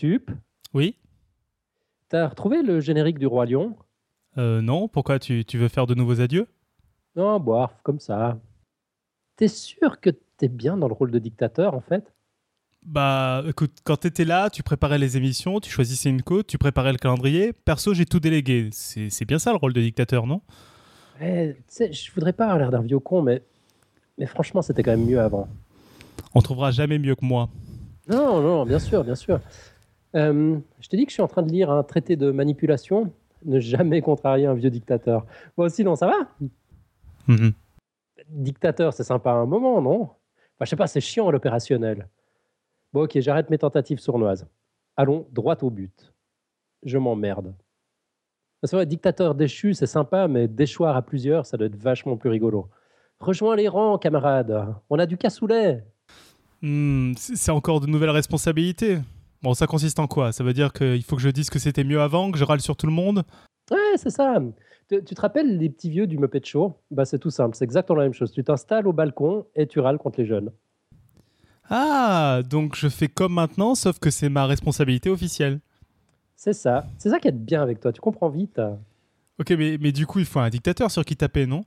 Tup, Oui t'as retrouvé le générique du Roi Lion? Euh, Non, pourquoi tu, tu veux faire de nouveaux adieux? Non, boire, comme ça. T'es sûr que t'es bien dans le rôle de dictateur, en fait? Bah écoute, quand t'étais là, tu préparais les émissions, tu choisissais une côte, tu préparais le calendrier. Perso, j'ai tout délégué. C'est bien ça le rôle de dictateur, non? Ouais, tu sais, je voudrais pas avoir l'air d'un vieux con, mais, mais franchement, c'était quand même mieux avant. On trouvera jamais mieux que moi. Non, non, bien sûr, bien sûr. Euh, je te dis que je suis en train de lire un traité de manipulation. Ne jamais contrarier un vieux dictateur. Moi aussi, non, ça va Mhm. Dictateur, c'est sympa à un moment, non? Enfin, Je sais pas, c'est chiant à l'opérationnel. Bon, ok, j'arrête mes tentatives sournoises. Allons droit au but. Je m'emmerde. C'est vrai, dictateur déchu, c'est sympa, mais déchoir à plusieurs, ça doit être vachement plus rigolo. Rejoins les rangs, camarades. On a du cassoulet. C'est c'est encore de nouvelles responsabilités. Bon, ça consiste en quoi? Ça veut dire qu'il faut que je dise que c'était mieux avant, que je râle sur tout le monde? Ouais, c'est ça. Tu, tu te rappelles les petits vieux du Muppet Show? Bah, C'est tout simple, c'est exactement la même chose. Tu t'installes au balcon et tu râles contre les jeunes. Ah, donc je fais comme maintenant, sauf que c'est ma responsabilité officielle. C'est ça. C'est ça qui est bien avec toi. Tu comprends vite. Ok, mais, mais du coup, il faut un dictateur sur qui taper, non?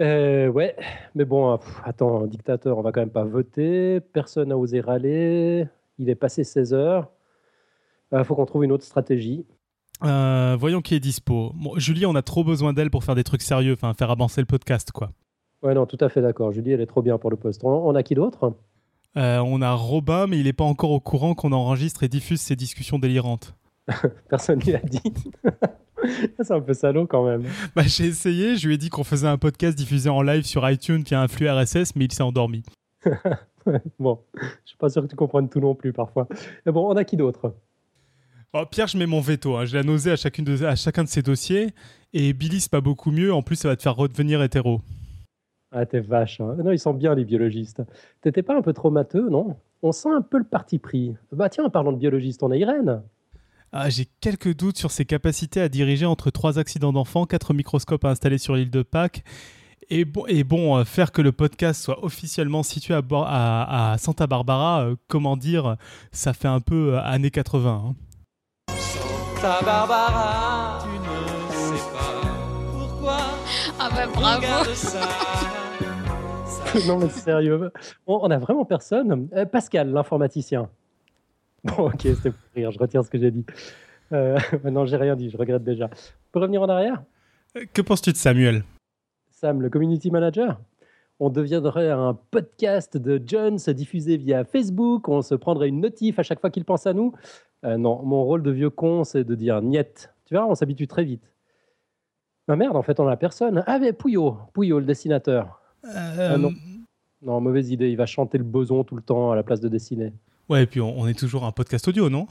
Euh, ouais, mais bon, pff, attends, un dictateur, on va quand même pas voter. Personne n'a osé râler. Il est passé 16 heures. Il faut qu'on trouve une autre stratégie. Euh, Voyons qui est dispo. Bon, Julie, on a trop besoin d'elle pour faire des trucs sérieux, enfin faire avancer le podcast, quoi. Ouais, non, tout à fait d'accord. Julie, elle est trop bien pour le poste. On, on a qui d'autre? Euh, on a Robin, mais il n'est pas encore au courant qu'on enregistre et diffuse ces discussions délirantes. Personne ne lui a dit. c'est un peu salaud quand même. Bah, j'ai essayé, je lui ai dit qu'on faisait un podcast diffusé en live sur iTunes via un flux RSS, mais il s'est endormi. bon, je suis pas sûr que tu comprennes tout non plus parfois. Mais bon, on a qui d'autre? Oh, Pierre, je mets mon veto. Hein. Je l'ai nausé à, chacune de- à chacun de ses dossiers. Et Billy, c'est pas beaucoup mieux. En plus, ça va te faire redevenir hétéro. Ah, t'es vache. hein. Non, ils sont bien, les biologistes. T'étais pas un peu trop matheux, non? On sent un peu le parti pris. Bah tiens, en parlant de biologiste, on a Irène. Ah, j'ai quelques doutes sur ses capacités à diriger entre trois accidents d'enfants, quatre microscopes à installer sur l'île de Pâques. Et bon, et bon euh, faire que le podcast soit officiellement situé à, bord- à- à Santa Barbara, euh, comment dire, ça fait un peu euh, années 80. hein. Santa Barbara, tu ne sais pas pourquoi. Ah bah bravo Regarde ça. non, mais sérieux. On, on a vraiment personne. Euh, Pascal, l'informaticien. Bon, ok, c'était pour rire. Je retire ce que j'ai dit. Euh, non, j'ai rien dit. Je regrette déjà. On peut revenir en arrière? Que penses-tu de Samuel? Sam, le community manager on deviendrait un podcast de Jones diffusé via Facebook, on se prendrait une notif à chaque fois qu'il pense à nous. Euh, non, mon rôle de vieux con, c'est de dire niet. Tu vois, on s'habitue très vite. Ah merde, en fait, on a personne. Ah, mais Pouillot, Pouillot, le dessinateur. Euh, non. Non, mauvaise idée, il va chanter le boson tout le temps à la place de dessiner. Ouais, et puis on, on est toujours un podcast audio, non?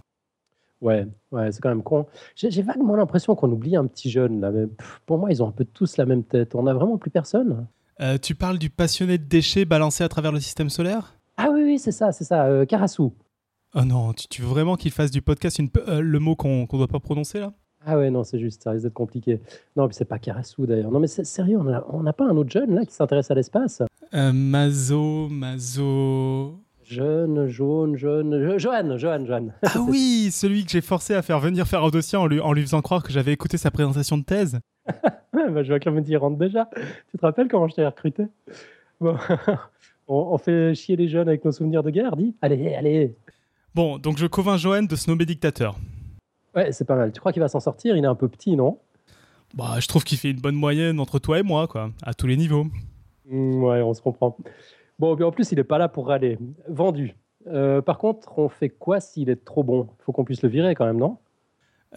Ouais, ouais, c'est quand même con. J'ai vaguement l'impression qu'on oublie un petit jeune là. Mais pour moi, ils ont un peu tous la même tête. On a vraiment plus personne. Euh, Tu parles du passionné de déchets balancé à travers le système solaire? Ah oui, oui, c'est ça, c'est ça. Euh, Karasu. Oh non, tu, tu veux vraiment qu'il fasse du podcast une, euh, le mot qu'on qu'on doit pas prononcer là? Ah ouais, non, c'est juste, ça risque d'être compliqué. Non, puis c'est pas Karasu d'ailleurs. Non, mais sérieux, on a- on n'a pas un autre jeune là qui s'intéresse à l'espace? Euh, Mazo, Mazo. Jeune, jaune, jaune. Jo- Johan, Johan, Johan. Ah oui, celui que j'ai forcé à faire venir faire un dossier en lui, en lui faisant croire que j'avais écouté sa présentation de thèse. bah, Joachim me dit, rentre déjà. Tu te rappelles comment je t'ai recruté? Bon, on, on fait chier les jeunes avec nos souvenirs de guerre, dis Allez, allez. Bon, donc je convainc Johan de se nommer dictateur. Ouais, c'est pas mal. Tu crois qu'il va s'en sortir? Il est un peu petit, non? Bah, je trouve qu'il fait une bonne moyenne entre toi et moi, quoi, à tous les niveaux. Mm, Ouais, on se comprend. Bon, puis en plus, il est pas là pour râler. Vendu. Euh, par contre, on fait quoi s'il est trop bon? Faut qu'on puisse le virer quand même, non?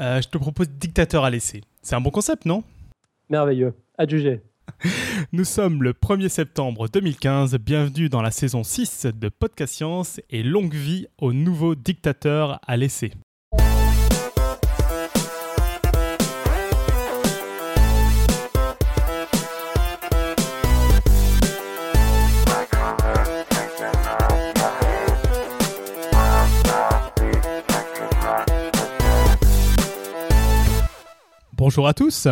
Euh, je te propose dictateur à laisser. C'est un bon concept, non? Merveilleux. Adjugé. Nous sommes le 1er septembre 2015. Bienvenue dans la saison 6 de Podcast Science et longue vie au nouveau dictateur à laisser. Bonjour à tous.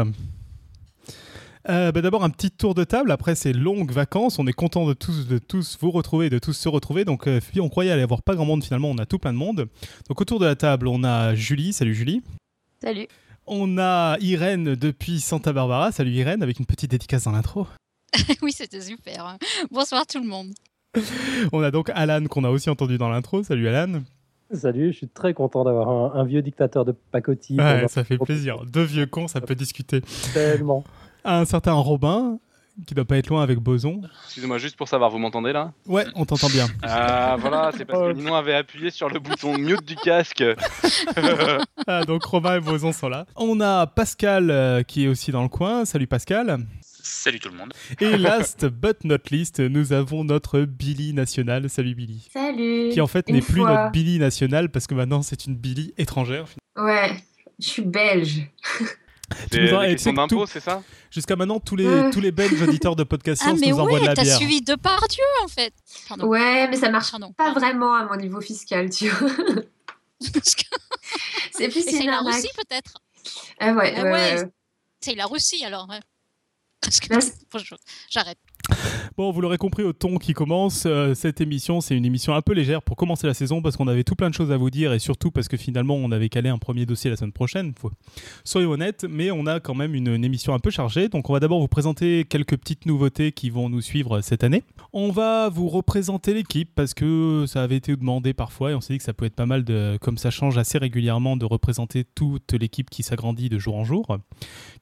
Euh, bah, D'abord, un petit tour de table. Après ces longues vacances, on est content de tous, de tous vous retrouver, de tous se retrouver. Donc, euh, on croyait aller avoir pas grand monde. Finalement, on a tout plein de monde. Donc, autour de la table, on a Julie. Salut Julie. Salut. On a Irène depuis Santa Barbara. Salut Irène, avec une petite dédicace dans l'intro. oui, c'était super. Bonsoir tout le monde. On a donc Alan qu'on a aussi entendu dans l'intro. Salut Alan. Salut, je suis très content d'avoir un, un vieux dictateur de pacotille. Ouais, ça fait plaisir. Deux vieux cons, ça peut discuter. Tellement. Un certain Robin, qui doit pas être loin avec Boson. Excusez-moi, juste pour savoir, vous m'entendez là? Ouais, on t'entend bien. Ah voilà, c'est parce que Ninon avait appuyé sur le bouton mute du casque. Ah, donc Robin et Boson sont là. On a Pascal euh, qui est aussi dans le coin. Salut Pascal. Salut tout le monde. Et last but not least, nous avons notre Billy national. Salut Billy. Salut. Qui en fait n'est plus notre Billy national parce que maintenant c'est une Billy étrangère. Ouais, je suis belge. C'est tout- c'est ça? Jusqu'à maintenant, tous les, Euh. tous les belges auditeurs de podcast Ah, Science mais nous envoient de ouais, la t'as bière. suivi de par Dieu en fait. Pardon. Ouais, mais ça marche Pardon. pas vraiment à mon niveau fiscal, tu vois. C'est plus une la. Russie peut-être. Ah ouais, Ah ouais, ouais. ouais. Essaye la Russie alors. Parce que j'arrête. Bon, vous l'aurez compris au ton qui commence, euh, cette émission, c'est une émission un peu légère pour commencer la saison parce qu'on avait tout plein de choses à vous dire et surtout parce que finalement on avait calé un premier dossier la semaine prochaine. Faut- Soyons honnêtes, mais on a quand même une, émission un peu chargée. Donc on va d'abord vous présenter quelques petites nouveautés qui vont nous suivre cette année. On va vous représenter l'équipe parce que ça avait été demandé parfois et on s'est dit que ça peut être pas mal de, comme ça change assez régulièrement, de représenter toute l'équipe qui s'agrandit de jour en jour.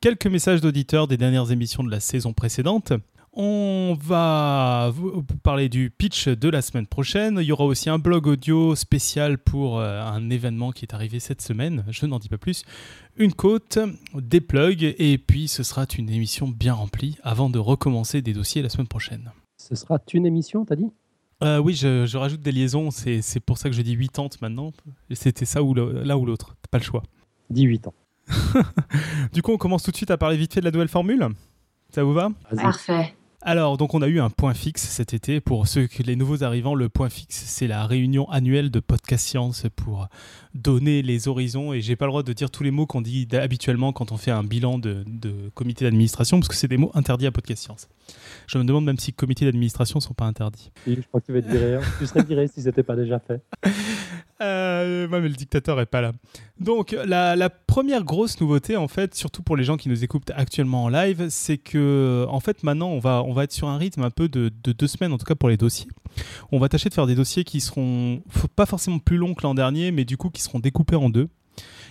Quelques messages d'auditeurs des dernières émissions de la saison précédente. On va vous parler du pitch de la semaine prochaine. Il y aura aussi un blog audio spécial pour euh, un événement qui est arrivé cette semaine. Je n'en dis pas plus. Une côte, des plugs, et puis ce sera une émission bien remplie avant de recommencer des dossiers la semaine prochaine. Ce sera une émission, t'as dit? Euh, oui, je, je rajoute des liaisons. C'est c'est pour ça que je dis 80 maintenant. C'était ça ou l'un ou l'autre. T'as Pas le choix. 18 ans. Du coup, on commence tout de suite à parler vite fait de la nouvelle formule. Ça vous va? Parfait. Alors, donc on a eu un point fixe cet été. Pour ceux que les nouveaux arrivants, le point fixe, c'est la réunion annuelle de Podcast Science pour donner les horizons. Et j'ai pas le droit de dire tous les mots qu'on dit habituellement quand on fait un bilan de, de comité d'administration, parce que c'est des mots interdits à Podcast Science. Je me demande même si comités d'administration sont pas interdits. Oui, je crois que tu vas être viré. hein. Tu serais viré si c'était pas déjà fait. Euh, mais le dictateur est pas là. Donc, la, première grosse nouveauté, en fait, surtout pour les gens qui nous écoutent actuellement en live, c'est que, en fait, maintenant, on va, on va être sur un rythme un peu de, de deux semaines, en tout cas pour les dossiers. On va tâcher de faire des dossiers qui seront pas forcément plus longs que l'an dernier, mais du coup, qui seront découpés en deux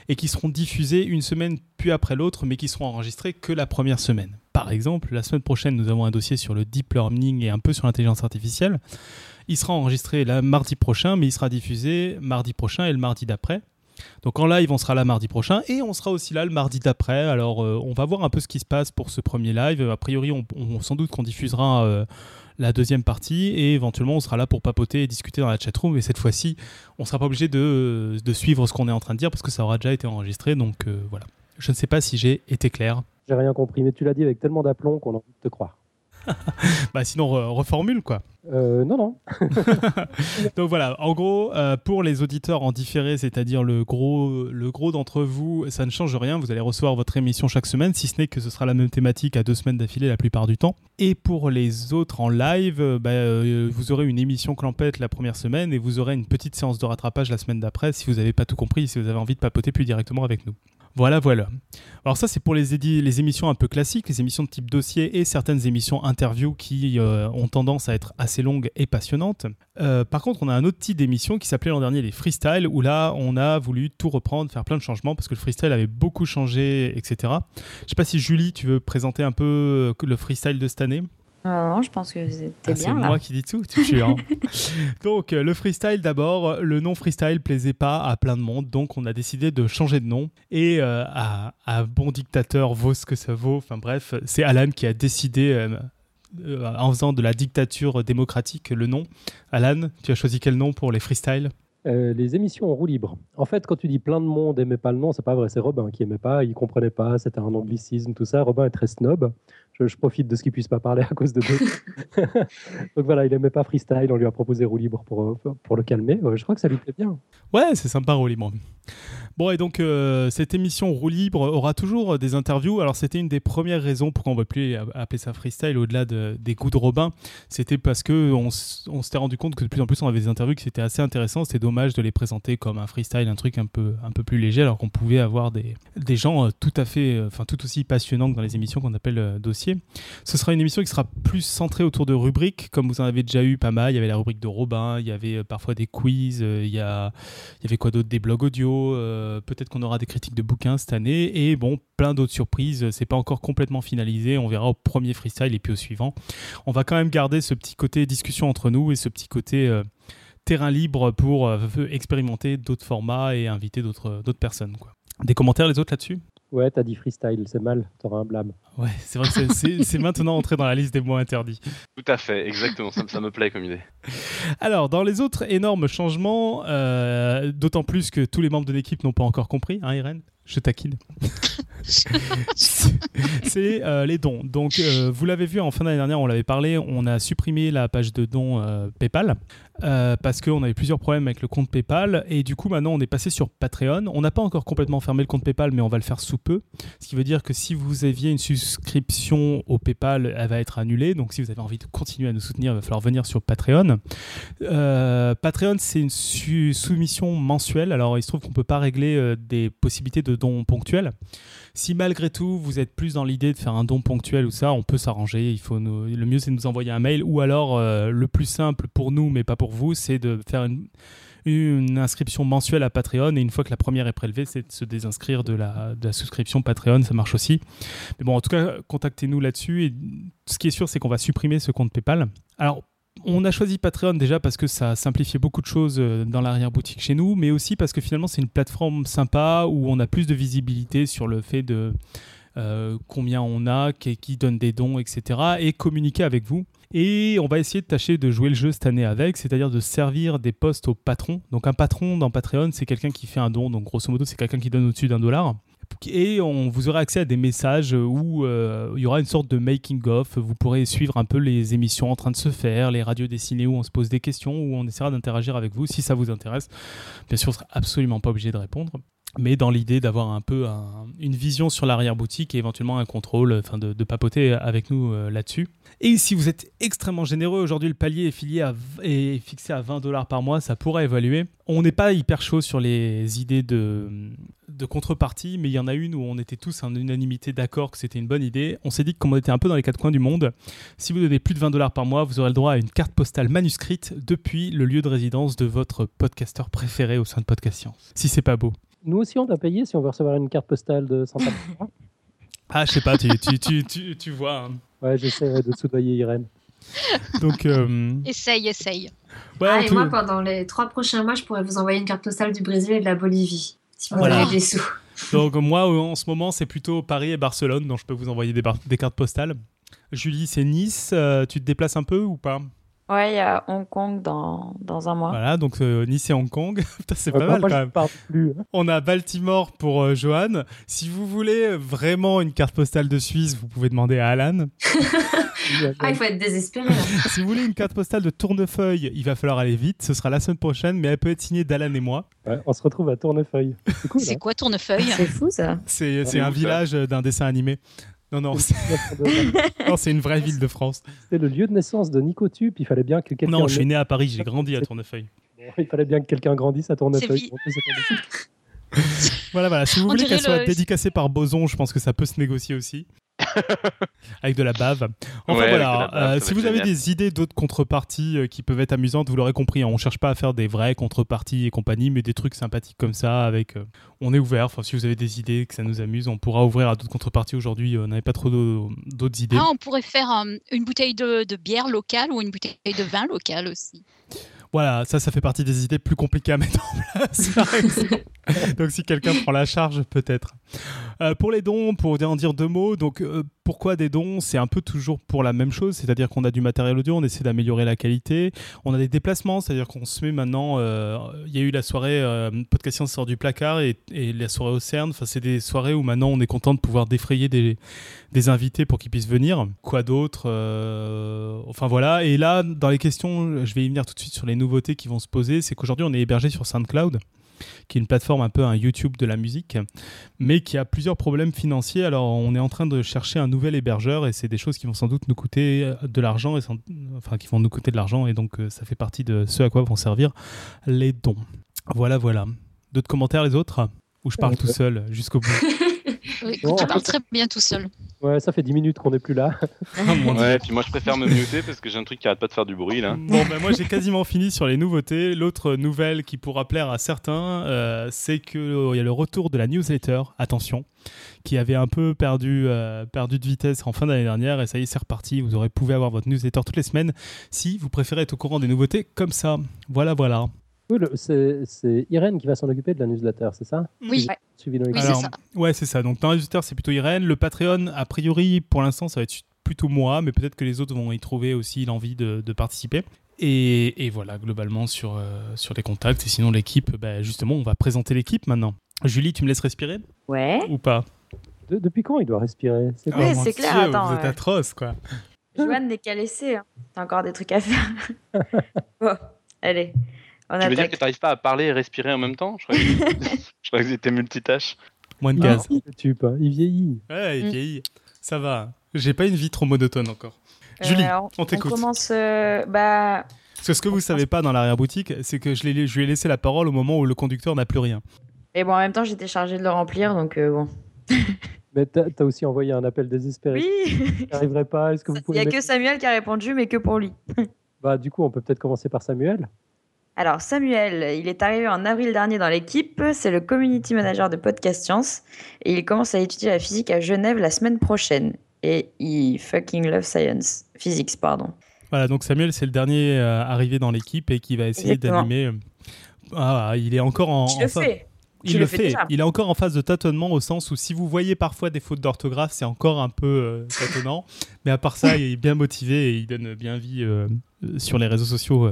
et qui seront diffusés une semaine puis après l'autre, mais qui seront enregistrés que la première semaine. Par exemple, la semaine prochaine, nous avons un dossier sur le deep learning et un peu sur l'intelligence artificielle. Il sera enregistré là mardi prochain, mais il sera diffusé mardi prochain et le mardi d'après. Donc en live, on sera là mardi prochain et on sera aussi là le mardi d'après. Alors euh, on va voir un peu ce qui se passe pour ce premier live. A priori, on, on- sans doute qu'on diffusera euh, la deuxième partie et éventuellement on sera là pour papoter et discuter dans la chatroom. Et cette fois-ci, on sera pas obligé de, de suivre ce qu'on est en train de dire parce que ça aura déjà été enregistré. Donc euh, voilà. Je ne sais pas si j'ai été clair. J'ai rien compris, mais tu l'as dit avec tellement d'aplomb qu'on a envie de te croire. Bah sinon, re- reformule quoi. Euh, non, non. Donc voilà, en gros, euh, pour les auditeurs en différé, c'est-à-dire le gros, le gros d'entre vous, ça ne change rien. Vous allez recevoir votre émission chaque semaine, si ce n'est que ce sera la même thématique à deux semaines d'affilée la plupart du temps. Et pour les autres en live, euh, bah, vous aurez une émission clampette la première semaine et vous aurez une petite séance de rattrapage la semaine d'après si vous n'avez pas tout compris, si vous avez envie de papoter plus directement avec nous. Voilà, voilà. Alors ça, c'est pour les, les émissions un peu classiques, les émissions de type dossier et certaines émissions interview qui euh, ont tendance à être assez longues et passionnantes. Euh, par contre, on a un autre type d'émission qui s'appelait l'an dernier les freestyle, où là, on a voulu tout reprendre, faire plein de changements, parce que le freestyle avait beaucoup changé, etc. Je sais pas si Julie, tu veux présenter un peu euh, le freestyle de cette année? Non, non, je pense que c'était ah, c'est bien moi qui dis tout, tu es hein. Donc, euh, le freestyle d'abord, le nom freestyle plaisait pas à plein de monde, donc on a décidé de changer de nom. Et euh, à, à bon dictateur vaut ce que ça vaut. Enfin bref, c'est Alan qui a décidé, euh, euh, en faisant de la dictature démocratique, le nom. Alan, tu as choisi quel nom pour les freestyles? Euh, les émissions en roue libre. En fait, quand tu dis plein de monde aimait pas le nom, c'est pas vrai. C'est Robin qui aimait pas, il comprenait pas, c'était un anglicisme, tout ça. Robin est très snob. Je, je profite de ce qu'il puisse pas parler à cause de d'autres. Donc voilà, il aimait pas freestyle. On lui a proposé roue libre pour, euh, pour le calmer. Je crois que ça lui plaît bien. Ouais, c'est sympa, Rolimon. Bon, et donc euh, cette émission roue libre aura toujours des interviews. Alors, c'était une des premières raisons pourquoi on ne va plus appeler ça freestyle au-delà de- des coups de Robin. C'était parce que on, on s'était rendu compte que de plus en plus on avait des interviews qui étaient assez intéressants. C'était dommage de les présenter comme un freestyle, un truc un peu, un peu plus léger, alors qu'on pouvait avoir des, des gens euh, tout à fait, euh, enfin tout aussi passionnants que dans les émissions qu'on appelle euh, dossiers. Ce sera une émission qui sera plus centrée autour de rubriques, comme vous en avez déjà eu pas mal. Il y avait la rubrique de Robin, il y avait parfois des quiz, il y, a, il y avait quoi d'autre? Des blogs audio, euh, peut-être qu'on aura des critiques de bouquins cette année, et bon, plein d'autres surprises. C'est pas encore complètement finalisé, on verra au premier freestyle et puis au suivant. On va quand même garder ce petit côté discussion entre nous et ce petit côté euh, terrain libre pour euh, expérimenter d'autres formats et inviter d'autres personnes. Des commentaires les autres là-dessus? Ouais, t'as dit freestyle, c'est mal, t'auras un blâme. Ouais, c'est vrai que c'est- maintenant entré dans la liste des mots interdits. Tout à fait, exactement. Ça, ça me plaît comme idée. Alors, dans les autres énormes changements, euh, d'autant plus que tous les membres de l'équipe n'ont pas encore compris, hein, Irène? Je taquine. c'est euh, les dons. Donc, euh, vous l'avez vu en fin d'année dernière, on l'avait parlé, on a supprimé la page de dons euh, PayPal parce qu'on avait plusieurs problèmes avec le compte PayPal et du coup, maintenant, on est passé sur Patreon. On n'a pas encore complètement fermé le compte PayPal, mais on va le faire sous peu. Ce qui veut dire que si vous aviez une souscription au PayPal, elle va être annulée. Donc, si vous avez envie de continuer à nous soutenir, il va falloir venir sur Patreon. Patreon, c'est une soumission mensuelle. Alors, il se trouve qu'on ne peut pas régler des possibilités de dons ponctuels. Si malgré tout, vous êtes plus dans l'idée de faire un don ponctuel ou ça, on peut s'arranger. Il faut nous- Le mieux, c'est de nous envoyer un mail. Ou alors, euh, le plus simple pour nous, mais pas pour vous, c'est de faire une, inscription mensuelle à Patreon. Et une fois que la première est prélevée, c'est de se désinscrire de la, de la souscription Patreon. Ça marche aussi. Mais bon, en tout cas, contactez-nous là-dessus. Et ce qui est sûr, c'est qu'on va supprimer ce compte PayPal. Alors, on a choisi Patreon déjà parce que ça simplifiait beaucoup de choses euh, dans l'arrière-boutique chez nous, mais aussi parce que finalement c'est une plateforme sympa où on a plus de visibilité sur le fait de euh, combien on a, qui, donne des dons, etc. et communiquer avec vous. Et on va essayer de tâcher de jouer le jeu cette année avec, c'est-à-dire de servir des postes aux patrons. Donc un patron dans Patreon, c'est quelqu'un qui fait un don, donc grosso modo c'est quelqu'un qui donne au-dessus d'un dollar. Et on vous aura accès à des messages où euh, il y aura une sorte de making of. Vous pourrez suivre un peu les émissions en train de se faire, les radios dessinées où on se pose des questions, où on essaiera d'interagir avec vous si ça vous intéresse. Bien sûr, on sera absolument pas obligé de répondre, mais dans l'idée d'avoir un peu un- une vision sur l'arrière-boutique et éventuellement un contrôle, enfin de, papoter avec nous euh, là-dessus. Et si vous êtes extrêmement généreux, aujourd'hui le palier est, fixé à 20 dollars par mois, ça pourrait évaluer. On n'est pas hyper chaud sur les idées de, de contrepartie, mais il y en a une où on était tous en unanimité d'accord que c'était une bonne idée. On s'est dit que comme on était un peu dans les quatre coins du monde, si vous donnez plus de 20 dollars par mois, vous aurez le droit à une carte postale manuscrite depuis le lieu de résidence de votre podcasteur préféré au sein de Podcast Science. Si c'est pas beau. Nous aussi, on doit payer si on veut recevoir une carte postale de Santa Barbara. Ah, je sais pas, tu, tu, tu, tu, tu vois. hein. Ouais, j'essaie de soudoyer Irène. Donc, euh, Essaye, essaye. ouais, Ah, et tout- moi, pendant les trois prochains mois, je pourrais vous envoyer une carte postale du Brésil et de la Bolivie. Si vous Voilà. avez des sous. Donc moi, en ce moment, c'est plutôt Paris et Barcelone, donc je peux vous envoyer des, bar- des cartes postales. Julie, c'est Nice. euh, tu te déplaces un peu ou pas? Ouais, il y a Hong Kong dans, dans un mois. Voilà, donc euh, Nice et Hong Kong. Putain, c'est Ouais, pas mal moi, quand même. parle plus. hein. On a Baltimore pour euh, Johan. Si vous voulez vraiment une carte postale de Suisse, vous pouvez demander à Alan. Ah, il faut être désespéré. si vous voulez une carte postale de Tournefeuille, il va falloir aller vite. Ce sera la semaine prochaine, mais elle peut être signée d'Alan et moi. Ouais, on se retrouve à Tournefeuille. C'est cool. Hein. quoi tournefeuille? C'est fou ça. C'est c'est est un village euh, d'un dessin animé. Non, non, c'est non, c'est une vraie ville de France. C'était le lieu de naissance de Nico Tup. Il fallait bien que quelqu'un. Non, je suis né à Paris, j'ai grandi à Tournefeuille. Il fallait bien que quelqu'un grandisse à Tournefeuille. c'est. Voilà, voilà. Si vous On voulez qu'elle soit le- dédicacée par Boson, je pense que ça peut se négocier aussi. Avec de la bave. Enfin Ouais, voilà, bave, euh, si vous avez des idées d'autres contreparties euh, qui peuvent être amusantes, vous l'aurez compris, hein, on cherche pas à faire des vraies contreparties et compagnie, mais des trucs sympathiques comme ça. Avec, euh, on est ouvert. Enfin, si vous avez des idées que ça nous amuse, on pourra ouvrir à d'autres contreparties. Aujourd'hui, on n'avait pas trop d'au- d'autres idées. Ah, on pourrait faire euh, une bouteille de, de bière locale ou une bouteille de vin local aussi. Voilà, ça, ça fait partie des idées plus compliquées à mettre en place. par. donc, si quelqu'un prend la charge, peut-être. Euh, pour les dons, pour en dire deux mots, donc euh, pourquoi des dons? C'est un peu toujours pour la même chose, c'est-à-dire qu'on a du matériel audio, on essaie d'améliorer la qualité, on a des déplacements, c'est-à-dire qu'on se met maintenant. euh, Il y a eu la soirée Podcast Science sort du placard et, la soirée au CERN. Enfin, c'est des soirées où maintenant on est content de pouvoir défrayer des, des invités pour qu'ils puissent venir. Quoi d'autre Enfin voilà. Et là, dans les questions, je vais y venir tout de suite sur les nouveautés qui vont se poser. C'est qu'aujourd'hui, on est hébergé sur SoundCloud. Qui est une plateforme un peu un YouTube de la musique, mais qui a plusieurs problèmes financiers. Alors on est en train de chercher un nouvel hébergeur et c'est des choses qui vont sans doute nous coûter euh, de l'argent, et sans- enfin qui vont nous coûter de l'argent et donc euh, ça fait partie de ce à quoi vont servir les dons. Voilà, voilà. D'autres commentaires les autres? Ou je parle tout seul jusqu'au bout? Oui, Non, tu parles fait- très bien tout seul. Ouais, ça fait 10 minutes qu'on n'est plus là. Ah. Ouais, puis moi je préfère me muter parce que j'ai un truc qui arrête pas de faire du bruit là. Bon, ben moi j'ai quasiment fini sur les nouveautés. L'autre nouvelle qui pourra plaire à certains, euh, c'est qu'il y a le retour de la newsletter, attention, qui avait un peu perdu, euh, perdu de vitesse en fin d'année dernière. Et ça y est, c'est reparti. Vous aurez pouvez avoir votre newsletter toutes les semaines si vous préférez être au courant des nouveautés comme ça. Voilà, voilà. Cool, c'est c'est Irène qui va s'en occuper de la newsletter, c'est ça Oui, Ouais. Les oui, c'est ça. Ouais, c'est ça. Donc dans la newsletter, c'est plutôt Irène. Le Patreon, a priori, pour l'instant, ça va être plutôt moi, mais peut-être que les autres vont y trouver aussi l'envie de, de participer. Et, et voilà, globalement, sur, euh, sur les contacts. Et sinon, l'équipe, bah, justement, on va présenter l'équipe maintenant. Julie, tu me laisses respirer? Ouais. ou pas? De- depuis quand il doit respirer? C'est c'est clair, Dieu, attends, Vous êtes euh. atroce, quoi. Joanne n'est qu'à laisser. hein. T'as encore des trucs à faire. bon, allez. On Tu veux dire que t'arrives pas à parler et respirer en même temps? Je croyais que, je croyais que c'était multitâche. Moins de gaz. hein, il vieillit. Ouais, il Mm. vieillit. Ça va. J'ai pas une vie trop monotone encore. Julie, alors, on t'écoute. commence. euh, bah, Parce que ce que vous savez pas dans l'arrière-boutique, c'est que je, l'ai- je lui ai laissé la parole au moment où le conducteur n'a plus rien. et bon, en même temps, j'étais chargée de le remplir, donc euh, bon. Mais t'as as aussi envoyé un appel désespéré. Oui. J'arriverai pas. Est-ce que vous Il y a mettre- que Samuel qui a répondu, mais que pour lui. Bah, du coup, on peut peut-être commencer par Samuel. Alors, Samuel, il est arrivé en avril dernier dans l'équipe. C'est le community manager de Podcast Science. Et il commence à étudier la physique à Genève la semaine prochaine. Et il fucking love science. Physics, pardon. Voilà, donc Samuel, c'est le dernier euh, arrivé dans l'équipe et qui va essayer d'animer. euh, Ah, il est encore en. Tu en le phase- fais. Il Tu le fait. déjà. Il est encore en phase de tâtonnement au sens où si vous voyez parfois des fautes d'orthographe, c'est encore un peu euh, tâtonnant. Mais à part ça, il est bien motivé et il donne bien vie euh, sur les réseaux sociaux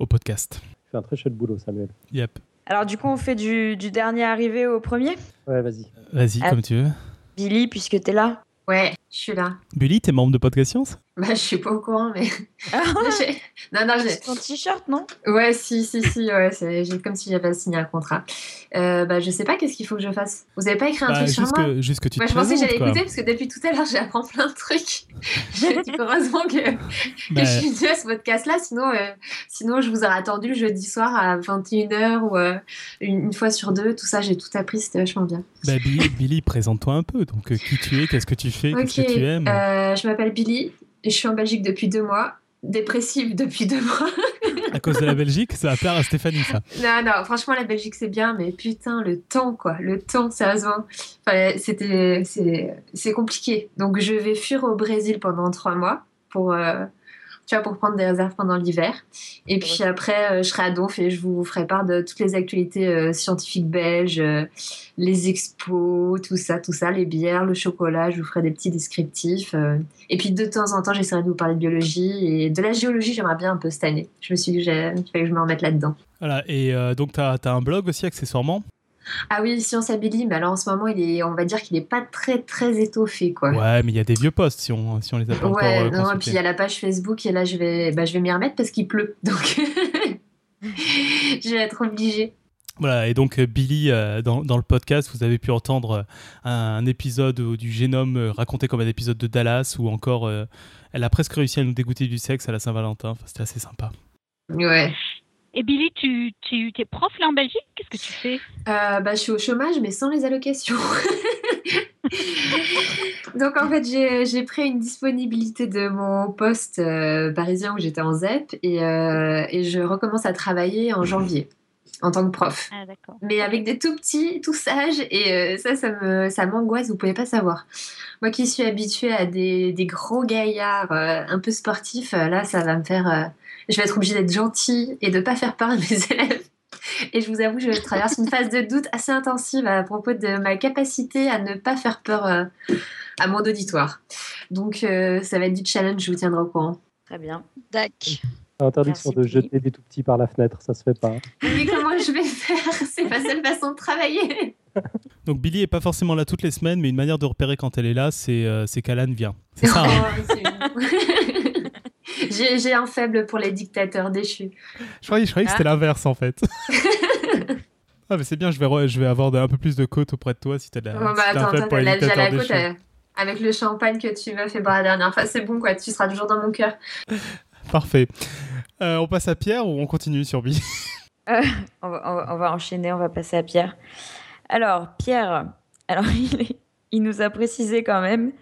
au podcast. Tu fais un très chouette boulot, Samuel. Yep. Alors, du coup, on fait du, du dernier arrivé au premier? Ouais, vas-y. Vas-y, Ah. comme tu veux. Billy, puisque t'es là. Ouais, je suis là. Billy, t'es membre de Podcast Science? Bah, je suis pas au courant, mais. Ah, non, non, j'ai. c'est ton t-shirt, non? Ouais, si, si, si, ouais, c'est j'ai comme si j'avais signé un contrat. Euh, bah, je sais pas qu'est-ce qu'il faut que je fasse. Vous avez pas écrit un Bah, truc sur juste, moi? que, juste que tu Moi, te je pensais que j'allais écouter parce que depuis tout à l'heure, j'apprends plein de trucs. J'ai dit heureusement que, que Bah, je suis venue à ce podcast-là, sinon, euh, sinon je vous aurais attendu le jeudi soir à 21h ou euh, une, une fois sur deux. Tout ça, j'ai tout appris, c'était vachement bien. bah, Billy, Billy, présente-toi un peu. Donc, euh, qui tu es, qu'est-ce que tu fais, que tu aimes euh, je m'appelle Billy et je suis en Belgique depuis deux mois. Dépressive depuis deux mois. À cause de la Belgique, ça va plaire à Stéphanie, ça. Non, non, franchement, la Belgique, c'est bien, mais putain, le temps, quoi. Le temps, sérieusement. Enfin, c'était, c'est, c'est compliqué. Donc, je vais fuir au Brésil pendant trois mois pour, euh, tu vois, pour prendre des réserves pendant l'hiver. Et puis après, euh, je serai à Donf et je vous ferai part de toutes les actualités euh, scientifiques belges, euh, les expos, tout ça, tout ça, les bières, le chocolat. Je vous ferai des petits descriptifs. euh. Et puis, de temps en temps, j'essaierai de vous parler de biologie et de la géologie. J'aimerais bien un peu cette année. Je me suis dit qu'il fallait que je me remette là-dedans. Voilà, et euh, donc, tu as, un blog aussi, accessoirement? Ah oui, Science Abili, mais alors en ce moment, il est, on va dire qu'il est pas très très étoffé quoi. Ouais, mais il y a des vieux posts si on, si on les a pas encore Ouais, euh, non, et puis il y a la page Facebook et là je vais, bah, je vais m'y remettre parce qu'il pleut, donc je vais être obligée. Voilà, et donc euh, Billy, euh, dans, dans le podcast, vous avez pu entendre euh, un, épisode euh, du génome raconté comme un épisode de Dallas, ou encore elle a presque réussi à nous dégoûter du sexe à la Saint-Valentin. Enfin, C'était assez sympa. Ouais. Et Billy, tu, tu es prof là en Belgique? Qu'est-ce que tu fais? Euh, bah, je suis au chômage, mais sans les allocations. Donc, en fait, j'ai pris une disponibilité de mon poste euh, parisien où j'étais en ZEP et, euh, et je recommence à travailler en janvier en tant que prof. Ah mais avec des tout petits, tout sages, et ça, ça me, ça m'angoisse, vous pouvez pas savoir. Moi qui suis habituée à des, des gros gaillards un peu sportifs, là, ça va me faire... je vais être obligée d'être gentille et de pas faire peur à mes élèves. Et je vous avoue, je traverse une phase de doute assez intensive à propos de ma capacité à ne pas faire peur euh, à mon auditoire. Donc, euh, ça va être du challenge, je vous tiendrai au courant. Très bien. Dac. Interdiction Merci, de jeter des tout petits par la fenêtre, ça se fait pas. Mais comment je vais faire C'est ma seule façon de travailler. Donc Billy est pas forcément là toutes les semaines, mais une manière de repérer quand elle est là, c'est euh, qu'Alan vient. C'est ça. hein Oh, J'ai j'ai un faible pour les dictateurs déchus. je croyais, je croyais que c'était l'inverse en fait. Ah, mais c'est bien, je vais, re- je vais avoir de- un peu plus de côte auprès de toi si t'as de la. Bon, bah, si t'as un attends, attends, t'as déjà la côte euh, avec le champagne que tu m'as fait boire la dernière fois. C'est bon, quoi. Tu seras toujours dans mon cœur. Parfait. Euh, on passe à Pierre ou on continue sur On va, on va- on va enchaîner, on va passer à Pierre. Alors, Pierre, alors il, est- il nous a précisé quand même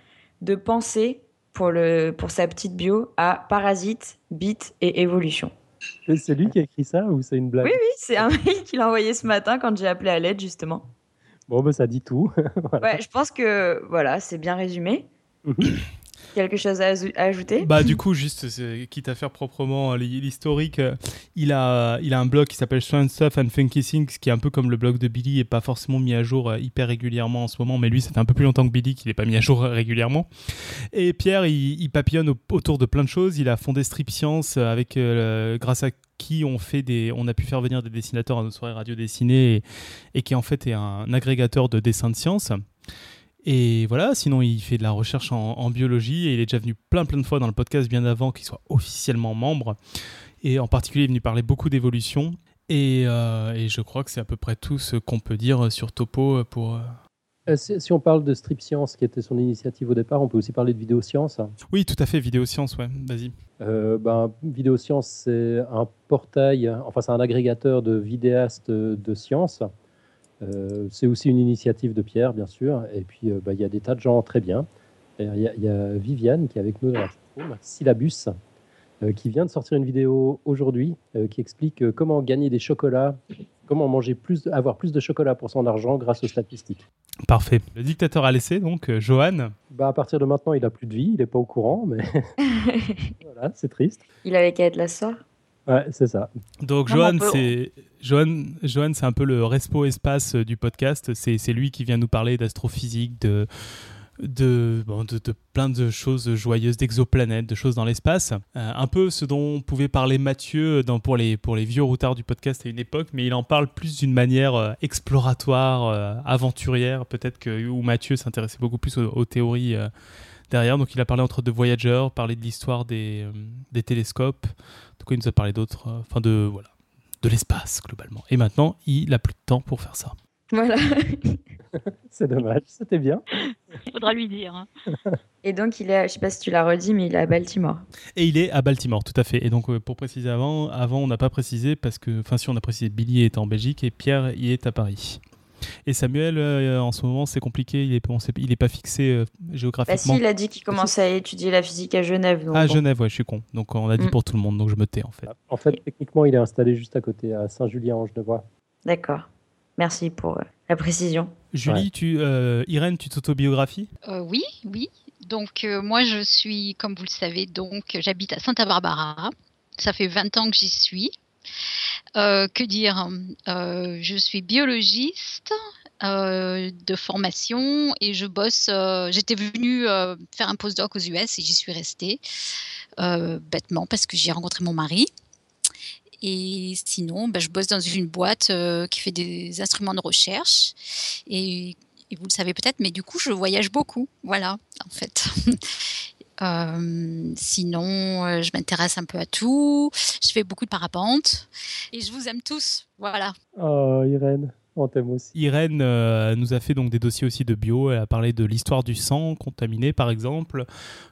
de penser pour, le, pour sa petite bio à Parasite, Beat et Évolution. C'est lui qui a écrit ça ou c'est une blague? Oui, oui, c'est un mail qu'il a envoyé ce matin quand j'ai appelé à l'aide, justement. Bon, bah, ça dit tout. Ouais, je pense que voilà, c'est bien résumé. Quelque chose à, ajouter? Bah du coup, juste, quitte à faire proprement euh, l'hi- l'historique, euh, il a, il a un blog qui s'appelle Strange Stuff and Funky Things, qui est un peu comme le blog de Billy et pas forcément mis à jour euh, hyper régulièrement en ce moment, mais lui, ça fait un peu plus longtemps que Billy qu'il n'est pas mis à jour euh, régulièrement. Et Pierre, il, il papillonne au- autour de plein de choses. Il a fondé Strip Science, euh, avec, euh, grâce à qui on, fait des, on a pu faire venir des dessinateurs à nos soirées radio dessinées, et, et qui en fait est un agrégateur de dessins de science. Et voilà, sinon il fait de la recherche en, en biologie et il est déjà venu plein plein de fois dans le podcast bien avant qu'il soit officiellement membre. Et en particulier, il est venu parler beaucoup d'évolution. Et, euh, et je crois que c'est à peu près tout ce qu'on peut dire sur Topo pour... euh, Euh, si, si on parle de Strip Science, qui était son initiative au départ, on peut aussi parler de Vidéo Science. Oui, tout à fait, vidéo science, ouais, vas-y. Euh, ben, Vidéo Science, c'est un portail, enfin, c'est un agrégateur de vidéastes de science. Euh, c'est aussi une initiative de Pierre, bien sûr. Et puis, euh, ben, il y a des tas de gens très bien. Il y, a- il y a Viviane qui est avec nous dans la chatroom, Syllabus, euh, qui vient de sortir une vidéo aujourd'hui euh, qui explique euh, comment gagner des chocolats, comment manger plus, de- avoir plus de chocolat pour son argent grâce aux statistiques. Parfait. Le dictateur a laissé, donc, euh, Johan. Bah, à partir de maintenant, il a plus de vie, il n'est pas au courant, mais voilà, c'est triste. Il avait qu'à être la sœur. Ouais, c'est ça. Donc Non, Johan, c'est Johan, Johan, c'est un peu le respo espace euh, du podcast. C'est c'est lui qui vient nous parler d'astrophysique, de de, bon, de de plein de choses joyeuses, d'exoplanètes, de choses dans l'espace. Euh, un peu ce dont pouvait parler Mathieu dans, pour les pour les vieux routards du podcast à une époque, mais il en parle plus d'une manière euh, exploratoire, euh, aventurière. Peut-être que où Mathieu s'intéressait beaucoup plus aux, aux théories. Derrière, donc il a parlé entre de Voyager, parlé de l'histoire des, euh, des télescopes, en tout cas, il nous a parlé d'autres, euh, enfin de voilà, de l'espace globalement. Et maintenant, il a plus de temps pour faire ça. Voilà. C'est dommage, c'était bien. Faudra lui dire. hein. Et donc, il est, je sais pas si tu l'as redit, mais il est à Baltimore. Et il est à Baltimore, tout à fait. Et donc, euh, pour préciser avant, avant on n'a pas précisé parce que, enfin, si on a précisé, Billy est en Belgique et Pierre y est à Paris. Et Samuel, euh, en ce moment, c'est compliqué. Il est, on sait- il est pas fixé euh, Bah géographiquement. si, il a dit qu'il commençait à étudier la physique à Genève. donc à bon. Genève, ouais, je suis con. Donc, on a dit Mm. pour tout le monde. Donc, je me tais en fait. En fait, techniquement, il est installé juste à côté, à Saint-Julien-en-Genevois. D'accord. Merci pour euh, la précision. Julie, Ouais. tu, euh, Irène, tu t'autobiographies Euh, oui, oui. Donc euh, moi je suis, comme vous le savez, donc j'habite à Santa Barbara. Ça fait 20 ans que j'y suis. Euh, que dire Euh, Je suis biologiste euh, de formation et je bosse. J'étais venue faire un postdoc aux US et j'y suis restée bêtement parce que j'ai rencontré mon mari. Et sinon, ben, je bosse dans une boîte qui fait des instruments de recherche. Et vous le savez peut-être, mais du coup, je voyage beaucoup. Voilà, en fait. Euh, sinon, euh, je m'intéresse un peu à tout. Je fais beaucoup de parapente. Et je vous aime tous. Voilà. Oh, Irène, on t'aime aussi. Irène euh, nous a fait donc des dossiers aussi de bio. Elle a parlé de l'histoire du sang contaminé, par exemple.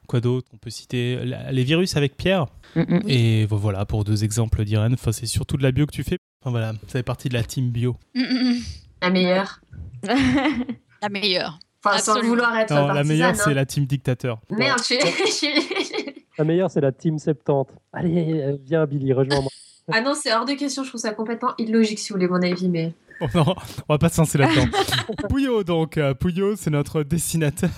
Quoi d'autre On peut citer? La- les virus avec Pierre. Mm, mm. Et vo- voilà, pour deux exemples d'Irène. Enfin, c'est surtout de la bio que tu fais. Enfin, voilà, ça fait partie de la team bio. Mm. La meilleure. La meilleure. Enfin, sans vouloir être Non, la meilleure, hein. c'est la team dictateur. Merde, je suis... je suis- La meilleure, c'est la Team 70. Allez, viens, Billy, rejoins-moi. ah non, c'est hors de question. Je trouve ça complètement illogique, si vous voulez mon avis, mais... Oh non, on va pas se lancer là-dedans. Pouillot, donc. euh, Pouillot, c'est notre dessinateur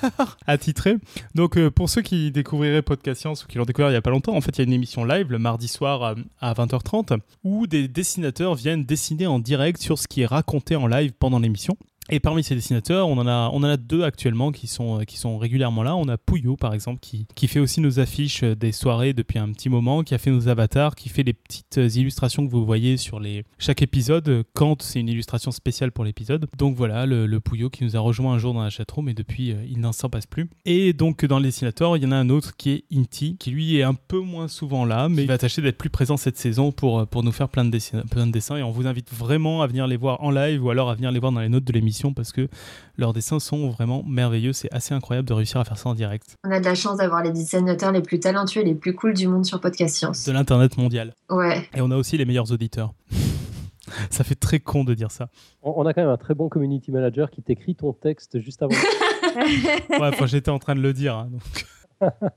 attitré. Donc, euh, pour ceux qui découvriraient Podcast Science ou qui l'ont découvert il y a pas longtemps, en fait, il y a une émission live le mardi soir euh, à 20h30 où des dessinateurs viennent dessiner en direct sur ce qui est raconté en live pendant l'émission. Et parmi ces dessinateurs, on en a, deux actuellement qui sont, qui sont régulièrement là. On a Pouillot, par exemple, qui, fait aussi nos affiches des soirées depuis un petit moment, qui a fait nos avatars, qui fait les petites illustrations que vous voyez sur les, chaque épisode quand c'est une illustration spéciale pour l'épisode. Donc voilà, le, le, Pouillot qui nous a rejoint un jour dans la chatroom et depuis, euh, il n'en s'en passe plus. Et donc dans les dessinateurs, il y en a un autre qui est Inti, qui lui est un peu moins souvent là, mais il va tâcher d'être plus présent cette saison pour, nous faire plein de dessins. Et on vous invite vraiment à venir les voir en live ou alors à venir les voir dans les notes de l'émission parce que leurs dessins sont vraiment merveilleux. C'est assez incroyable de réussir à faire ça en direct. On a de la chance d'avoir les dessinateurs les plus talentueux et les plus cool du monde sur Podcast Science. De l'internet mondial. Ouais. Et on a aussi les meilleurs auditeurs. ça fait très con de dire ça. On a quand même un très bon community manager qui t'écrit ton texte juste avant. ouais, enfin, j'étais en train de le dire. Hein, donc.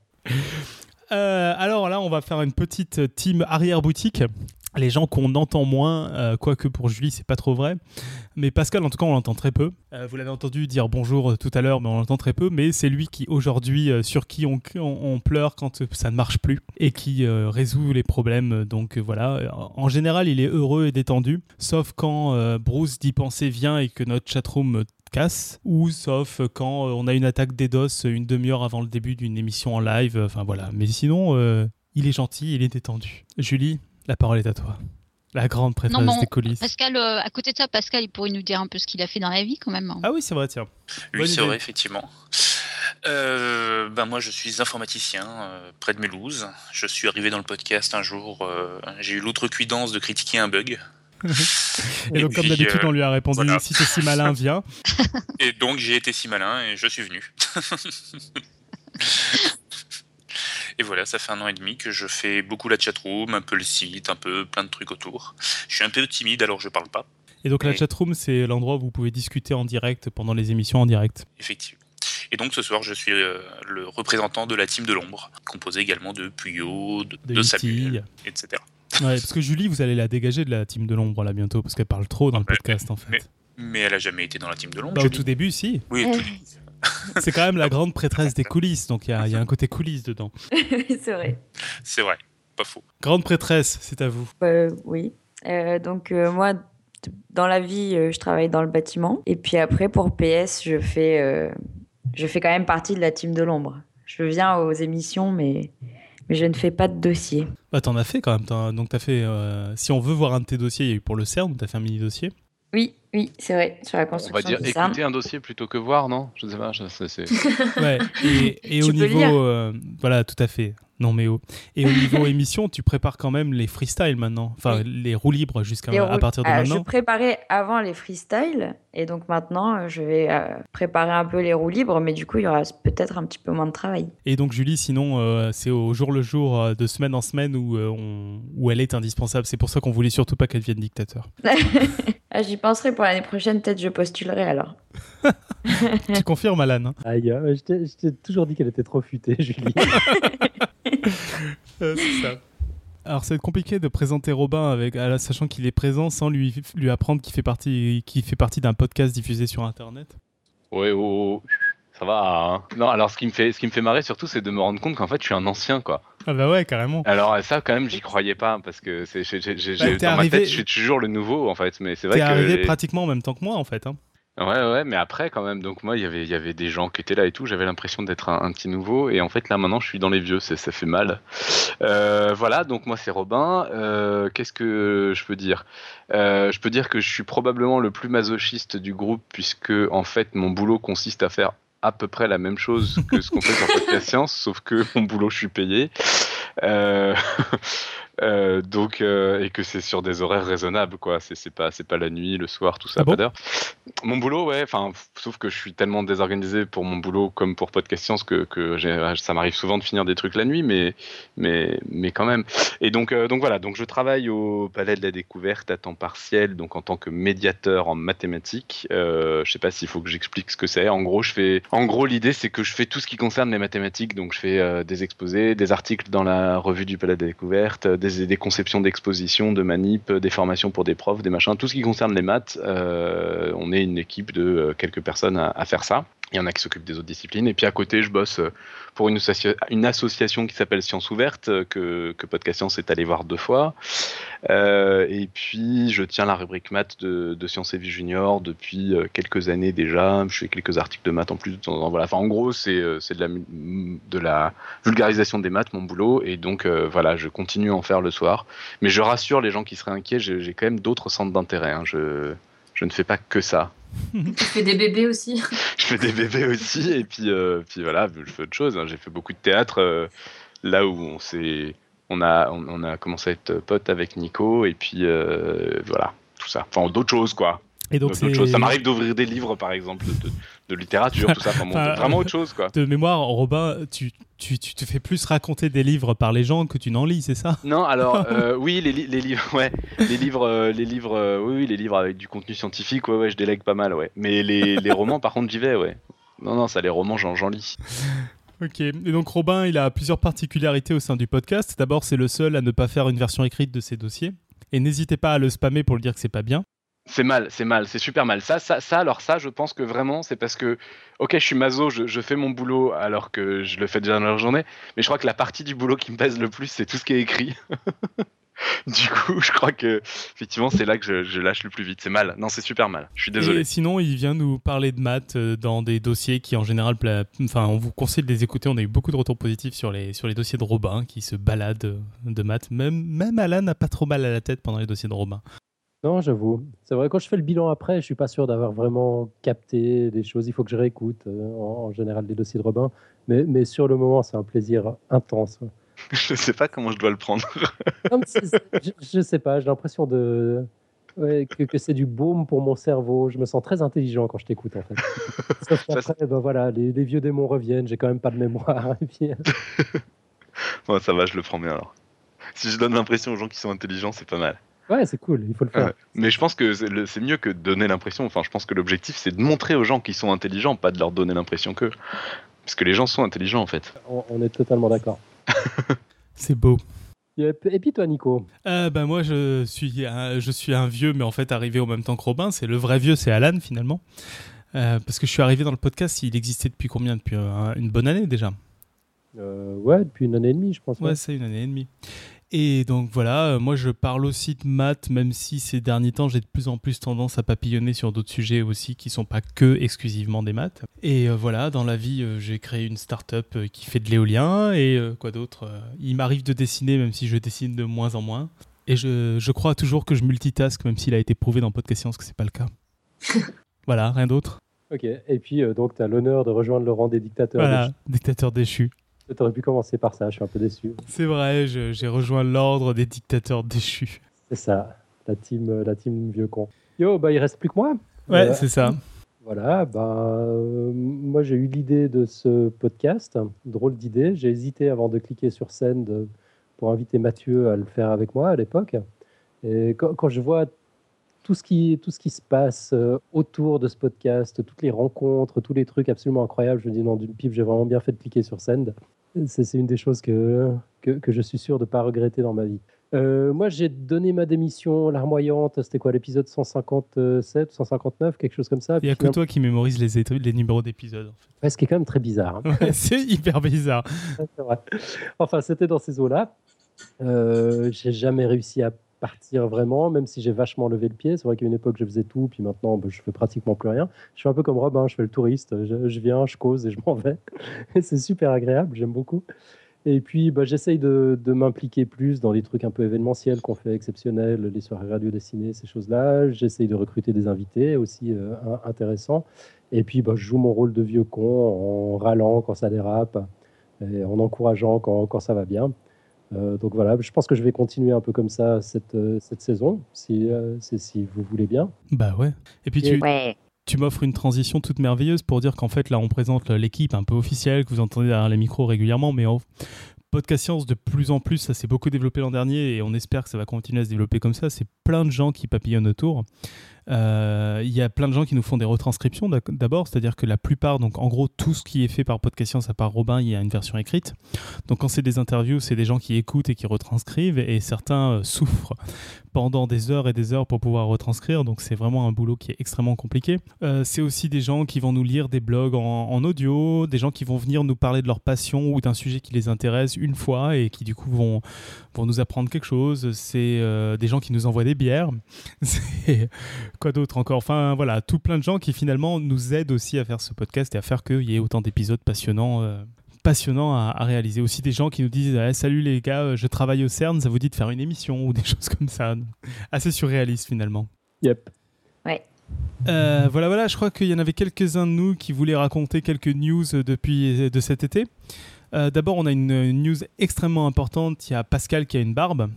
Euh, alors là, on va faire une petite team arrière-boutique les gens qu'on entend moins, euh, quoique pour Julie, c'est pas trop vrai. Mais Pascal, en tout cas, on l'entend très peu. Euh, vous l'avez entendu dire bonjour euh, tout à l'heure, mais on l'entend très peu. Mais c'est lui qui, aujourd'hui, sur qui on, pleure quand ça ne marche plus et qui résout les problèmes. Donc voilà, en général, il est heureux et détendu, sauf quand Bruce d'y penser vient et que notre chatroom casse, ou sauf quand on a une attaque DDoS une demi-heure avant le début d'une émission en live. Enfin voilà, mais sinon, il est gentil, il est détendu. Julie, la parole est à toi. La grande prêtresse des coulisses. Pascal, euh, à côté de ça, Pascal, il pourrait nous dire un peu ce qu'il a fait dans la vie quand même. Hein. Ah oui, c'est vrai, tiens. Oui, c'est vrai, effectivement. Euh, ben moi, je suis informaticien euh, près de Mulhouse. Je suis arrivé dans le podcast un jour. J'ai eu l'outrecuidance de critiquer un bug. et, donc, comme d'habitude, on lui a répondu si t'es si malin, viens. et donc, j'ai été si malin et je suis venu. Et voilà, ça fait un an et demi que je fais beaucoup la chatroom, un peu le site, un peu plein de trucs autour. Je suis un peu timide, alors je parle pas. Et donc la chatroom, c'est l'endroit où vous pouvez discuter en direct pendant les émissions en direct. Effectivement. Et donc ce soir, je suis euh, le représentant de la team de l'ombre, composée également de Puyo, de, de, Samuel, etc. Ouais, parce que Julie, vous allez la dégager de la team de l'ombre là bientôt, parce qu'elle parle trop dans le podcast en fait. Mais, elle a jamais été dans la team de l'ombre. Bah, au tout début, si. Oui, au tout début. C'est quand même la grande prêtresse des coulisses, donc il y, a un côté coulisses dedans. c'est vrai. C'est vrai, pas faux. Grande prêtresse, c'est à vous. Euh, oui. Euh, donc euh, moi, dans la vie, je travaille dans le bâtiment. Et puis après, pour PS, je fais, je fais quand même partie de la team de l'ombre. Je viens aux émissions, mais, mais je ne fais pas de dossier. Bah, t'en as fait quand même. donc, as fait, si on veut voir un de tes dossiers, il y a eu pour le CERN, t'as fait un mini dossier. Oui, oui, c'est vrai, sur la construction. On va dire écouter un dossier plutôt que voir, non? Je sais pas. Je, ouais, et, au niveau. Euh, voilà, tout à fait. Non, mais au, et au niveau émission, tu prépares quand même les freestyles maintenant. Enfin, les roues libres jusqu'à à partir de ah, maintenant. Je préparais avant les freestyles. Et donc maintenant, euh, je vais euh, préparer un peu les roues libres. Mais du coup, il y aura peut-être un petit peu moins de travail. Et donc, Julie, sinon, c'est au jour le jour, de semaine en semaine, où, où elle est indispensable. C'est pour ça qu'on voulait surtout pas qu'elle devienne dictateur. Ah, j'y penserai pour l'année prochaine, peut-être je postulerai alors. tu confirmes, Alan hein? Aïe, euh, je t'ai toujours dit qu'elle était trop futée, Julie. Euh, c'est ça. Alors, c'est compliqué de présenter Robin avec, sachant qu'il est présent sans lui, lui apprendre qu'il fait partie, fait partie d'un podcast diffusé sur Internet. Ouais, oh, oh ça va. Hein. Non, alors ce qui me fait, ce qui me fait marrer surtout, c'est de me rendre compte qu'en fait, je suis un ancien, quoi. Ah bah ouais, carrément. Alors ça, quand même, j'y croyais pas parce que c'est, bah, dans ma tête, je suis toujours le nouveau, en fait. Mais c'est vrai que. arrivé pratiquement en même temps que moi, en fait. Hein. Ouais, ouais, mais après, quand même, donc moi, y il y avait des gens qui étaient là et tout, j'avais l'impression d'être un, petit nouveau, et en fait, là, maintenant, je suis dans les vieux, ça, fait mal. Euh, voilà, donc moi, c'est Robin. Euh, qu'est-ce que je peux dire? Euh, Je peux dire que je suis probablement le plus masochiste du groupe, puisque, en fait, mon boulot consiste à faire à peu près la même chose que ce qu'on fait sur Podcast Science, sauf que mon boulot, je suis payé. euh, donc euh, et que c'est sur des horaires raisonnables quoi. C'est pas c'est pas la nuit le soir tout ça ah pas d'heure. Mon boulot ouais enfin sauf que je suis tellement désorganisé pour mon boulot comme pour podcast science que que ça m'arrive souvent de finir des trucs la nuit mais mais mais quand même. Et donc donc voilà. Donc je travaille au Palais de la Découverte à temps partiel donc en tant que médiateur en mathématiques. Je sais pas s'il faut que j'explique ce que c'est. En gros je fais en gros l'idée c'est que je fais tout ce qui concerne les mathématiques. Donc je fais des exposés des articles dans la revue du Palais de la Découverte des, conceptions d'exposition, de manip, des formations pour des profs, des machins, tout ce qui concerne les maths. Euh, on est une équipe de euh, quelques personnes à, faire ça. Il y en a qui s'occupent des autres disciplines. Et puis à côté, je bosse euh, pour une, association qui s'appelle Science Ouverte, que, que Podcast Science est allé voir deux fois. Euh, et puis, je tiens la rubrique maths de, de Sciences et Vie Junior depuis euh, quelques années déjà. Je fais quelques articles de maths en plus. Enfin, en gros, c'est de la, vulgarisation des maths, mon boulot. Et donc, voilà, je continue à en faire le soir. Mais je rassure les gens qui seraient inquiets, j'ai quand même d'autres centres d'intérêt. Hein. Je ne fais pas que ça. tu fais des bébés aussi Je fais des bébés aussi, et puis, euh, puis voilà, je fais autre chose. Hein. J'ai fait beaucoup de théâtre euh, là où on s'est. On a, on, a commencé à être potes avec Nico, et puis euh, voilà, tout ça. Enfin, d'autres choses, quoi. Et donc, Ça m'arrive d'ouvrir des livres, par exemple, de, de littérature, tout ça. Enfin, vraiment autre chose, quoi. De mémoire, Robin, tu, tu, tu, te fais plus raconter des livres par les gens que tu n'en lis, c'est ça? Non, alors euh, oui, les, les, livres, ouais, les livres, euh, les livres, euh, oui, les livres avec du contenu scientifique, ouais, ouais, je délègue pas mal, ouais. Mais les, les romans, par contre, j'y vais, ouais. Non, non, ça, les romans, j'en lis. Ok, et donc Robin, il a plusieurs particularités au sein du podcast. D'abord, c'est le seul à ne pas faire une version écrite de ses dossiers. Et n'hésitez pas à le spammer pour le dire que c'est pas bien. C'est mal, c'est mal, c'est super mal. Ça, ça, ça, alors ça, je pense que vraiment, c'est parce que, ok, je suis maso, je, fais mon boulot alors que je le fais déjà dans la journée, mais je crois que la partie du boulot qui me pèse le plus, c'est tout ce qui est écrit. du coup, je crois que effectivement, c'est là que je, lâche le plus vite. C'est mal. Non, c'est super mal. Je suis désolé. Et sinon, il vient nous parler de maths euh, dans des dossiers qui, en général, enfin, on vous conseille de les écouter. On a eu beaucoup de retours positifs sur les sur les dossiers de Robin qui se baladent de maths. Même même Alan n'a pas trop mal à la tête pendant les dossiers de Robin. Non, j'avoue. C'est vrai, quand je fais le bilan après, je suis pas sûr d'avoir vraiment capté des choses. Il faut que je réécoute, euh, en, général, les dossiers de Robin. Mais, mais sur le moment, c'est un plaisir intense. Je sais pas comment je dois le prendre. je, ne sais pas, j'ai l'impression de. que, que c'est du baume pour mon cerveau. Je me sens très intelligent quand je t'écoute, en fait. Sauf après, ben voilà, les, les, vieux démons reviennent, j'ai quand même pas de mémoire. Et puis... bon, ça va, je le prends bien alors. Si je donne l'impression aux gens qui sont intelligents, c'est pas mal. Ouais, c'est cool, il faut le faire. Mais je pense que c'est mieux que de donner l'impression. Enfin, je pense que l'objectif, c'est de montrer aux gens qu'ils sont intelligents, pas de leur donner l'impression que. Parce que les gens sont intelligents, en fait. On, est totalement d'accord. c'est beau. Et puis toi, Nico? Euh, bah, Moi, je suis, un, je suis un vieux, mais en fait arrivé au même temps que Robin. C'est le vrai vieux, c'est Alan, finalement. Euh, parce que je suis arrivé dans le podcast, il existait depuis combien? Depuis une bonne année déjà euh, Ouais, depuis une année et demie, je pense. Ouais, c'est une année et demie. Et donc voilà, euh, moi je parle aussi de maths, même si ces derniers temps j'ai de plus en plus tendance à papillonner sur d'autres sujets aussi qui sont pas que exclusivement des maths. Et euh, voilà, dans la vie, euh, j'ai créé une start-up qui fait de l'éolien et quoi d'autre. il m'arrive de dessiner, même si je dessine de moins en moins. Et je, je crois toujours que je multitask, même s'il a été prouvé dans Podcast Science que c'est pas le cas. voilà, rien d'autre. Ok, et puis donc tu as l'honneur de rejoindre le rang des dictateurs. Voilà, déchus. T'aurais pu commencer par ça, je suis un peu déçu. C'est vrai, j'ai rejoint l'ordre des dictateurs déchus. C'est ça, la team, euh, la team vieux con. Yo, bah il reste plus que moi. Ouais, euh, c'est ça. Voilà, bah, moi j'ai eu l'idée de ce podcast, drôle d'idée. J'ai hésité avant de cliquer sur scène pour inviter Mathieu à le faire avec moi à l'époque. Et quand, quand, je vois tout ce qui, tout ce qui se passe autour de ce podcast, toutes les rencontres, tous les trucs absolument incroyables, je me dis non, d'une pipe, j'ai vraiment bien fait de cliquer sur Send. C'est une des choses que, que, je suis sûr de ne pas regretter dans ma vie. Euh, moi, j'ai donné ma démission larmoyante. C'était quoi l'épisode 157, 159, quelque chose comme ça. Il n'y a que toi qui mémorise les, les numéros d'épisodes. En fait. ce qui est quand même très bizarre. Hein. c'est hyper bizarre. vrai. Enfin, c'était dans ces eaux-là. Euh, j'ai jamais réussi à partir vraiment, même si j'ai vachement levé le pied. C'est vrai qu'à une époque, je faisais tout, puis maintenant, bah, je fais pratiquement plus rien. Je suis un peu comme Robin, je fais le touriste. Je, viens, je cause et je m'en vais. C'est super agréable, j'aime beaucoup. Et puis, bah, j'essaye de, m'impliquer plus dans des trucs un peu événementiels qu'on fait exceptionnels, les soirées radio dessinées, ces choses-là. J'essaye de recruter des invités aussi euh, intéressants. Et puis, bah, je joue mon rôle de vieux con en râlant quand ça dérape et en encourageant quand, quand ça va bien. Euh, donc voilà, je pense que je vais continuer un peu comme ça cette, euh, cette saison, si, euh, si vous voulez bien. Bah ouais. Et puis tu, tu m'offres une transition toute merveilleuse pour dire qu'en fait là on présente l'équipe un peu officielle que vous entendez derrière les micros régulièrement, mais en podcast science de plus en plus, ça s'est beaucoup développé l'an dernier et on espère que ça va continuer à se développer comme ça. C'est plein de gens qui papillonnent autour. Euh, il y a plein de gens qui nous font des retranscriptions d'abord, c'est-à-dire que la plupart, donc en gros tout ce qui est fait par Podcast Science à part Robin, il y a une version écrite. Donc quand c'est des interviews, c'est des gens qui écoutent et qui retranscrivent et certains euh, souffrent pendant des heures et des heures pour pouvoir retranscrire. Donc c'est vraiment un boulot qui est extrêmement compliqué. Euh, c'est aussi des gens qui vont nous lire des blogs en, audio, des gens qui vont venir nous parler de leur passion ou d'un sujet qui les intéresse une fois et qui du coup vont, vont nous apprendre quelque chose. C'est des gens qui nous envoient des bières. quoi d'autre encore? Enfin voilà, tout plein de gens qui finalement nous aident aussi à faire ce podcast et à faire qu'il y ait autant d'épisodes passionnants. Euh, passionnant à, réaliser. Aussi des gens qui nous disent eh, Salut les gars, euh, je travaille au CERN, ça vous dit de faire une émission ou des choses comme ça. Assez surréaliste finalement. Yep. Ouais. Euh, voilà, voilà, je crois qu'il y en avait quelques-uns de nous qui voulaient raconter quelques news depuis de cet été. Euh, d'abord, on a une news extrêmement importante. Il y a Pascal qui a une barbe.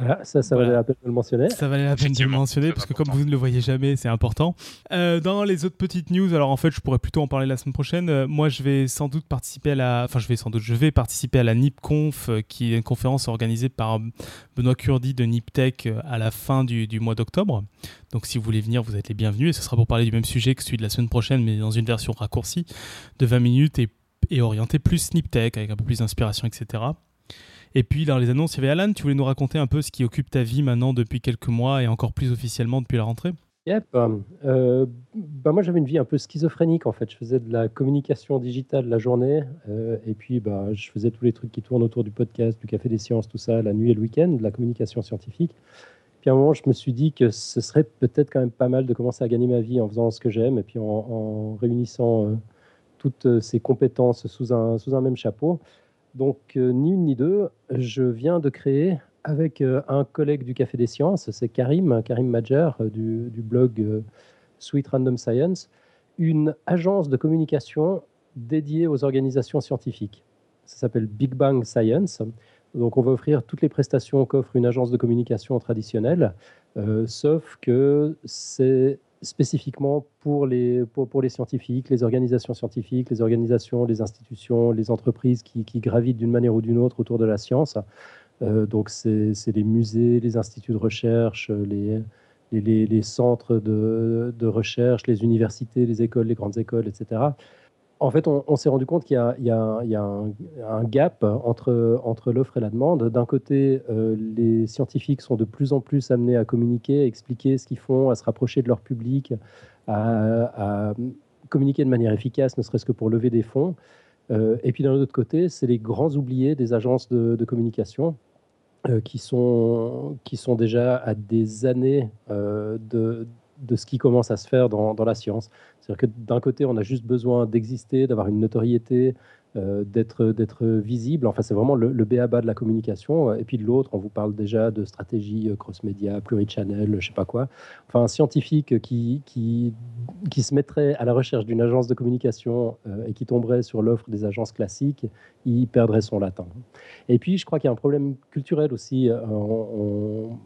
Ah, ça, ça valait la peine de le mentionner. Ça valait la peine de le mentionner parce que comme vous ne le voyez jamais, c'est important. Euh, dans les autres petites news, alors en fait, je pourrais plutôt en parler la semaine prochaine. Euh, moi, je vais sans doute participer à la, enfin, je vais sans doute, je vais participer à la NipConf, qui est une conférence organisée par Benoît Curdi de NipTech à la fin du, du mois d'octobre. Donc, si vous voulez venir, vous êtes les bienvenus. Et ce sera pour parler du même sujet que celui de la semaine prochaine, mais dans une version raccourcie de 20 minutes et et orienté plus SnipTech avec un peu plus d'inspiration, etc. Et puis dans les annonces, il y avait Alan, tu voulais nous raconter un peu ce qui occupe ta vie maintenant depuis quelques mois et encore plus officiellement depuis la rentrée? Yep. Euh, bah moi j'avais une vie un peu schizophrénique en fait. Je faisais de la communication digitale la journée euh, et puis bah, je faisais tous les trucs qui tournent autour du podcast, du Café des Sciences, tout ça, la nuit et le week-end, de la communication scientifique. Puis à un moment je me suis dit que ce serait peut-être quand même pas mal de commencer à gagner ma vie en faisant ce que j'aime et puis en, réunissant... Euh, toutes ces compétences sous un, sous un même chapeau. Donc, euh, ni une ni deux, je viens de créer avec euh, un collègue du Café des Sciences, c'est Karim, Karim Majer euh, du, du, blog Sweet Random Science, une agence de communication dédiée aux organisations scientifiques. Ça s'appelle Big Bang Science. Donc, on va offrir toutes les prestations qu'offre une agence de communication traditionnelle, sauf que c'est spécifiquement pour les, pour, les scientifiques, les organisations scientifiques, les organisations, les institutions, les entreprises qui, gravitent d'une manière ou d'une autre autour de la science. Euh, donc, c'est les musées, les instituts de recherche, les, les, les centres de, de, recherche, les universités, les écoles, les grandes écoles, etc en fait, on, s'est rendu compte qu'il y a, un, gap entre, l'offre et la demande. D'un côté, euh, les scientifiques sont de plus en plus amenés à communiquer, à expliquer ce qu'ils font, à se rapprocher de leur public, à, communiquer de manière efficace, ne serait-ce que pour lever des fonds. Euh, et puis d'un autre côté, c'est les grands oubliés des agences de, communication euh, qui sont déjà à des années de de ce qui commence à se faire dans, la science. C'est-à-dire que d'un côté, on a juste besoin d'exister, d'avoir une notoriété, euh, d'être visible. Enfin, c'est vraiment le, le béaba de la communication. Et puis de l'autre, on vous parle déjà de stratégie euh, cross-média, plurichannel, je sais pas quoi. Enfin, un scientifique qui, qui, qui se mettrait à la recherche d'une agence de communication euh, et qui tomberait sur l'offre des agences classiques, il perdrait son latin. Et puis, je crois qu'il y a un problème culturel aussi. on,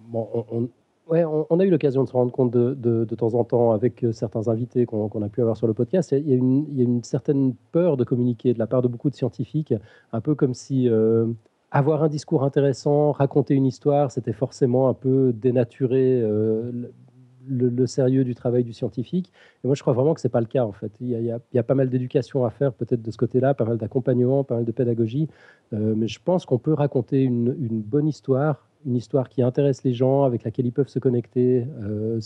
Ouais, on, a eu l'occasion de se rendre compte de, de, temps en temps avec euh, certains invités qu'on a pu avoir sur le podcast. Il y, a une, il y, a une, certaine peur de communiquer de la part de beaucoup de scientifiques, un peu comme si euh, avoir un discours intéressant, raconter une histoire, c'était forcément un peu dénaturer euh, le, sérieux du travail du scientifique. Et moi, je crois vraiment que c'est pas le cas en fait. Il y a, il y a pas mal d'éducation à faire peut-être de ce côté-là, pas mal d'accompagnement, pas mal de pédagogie. mais je pense qu'on peut raconter une, une bonne histoire une histoire qui intéresse les gens, avec laquelle ils peuvent se connecter, euh,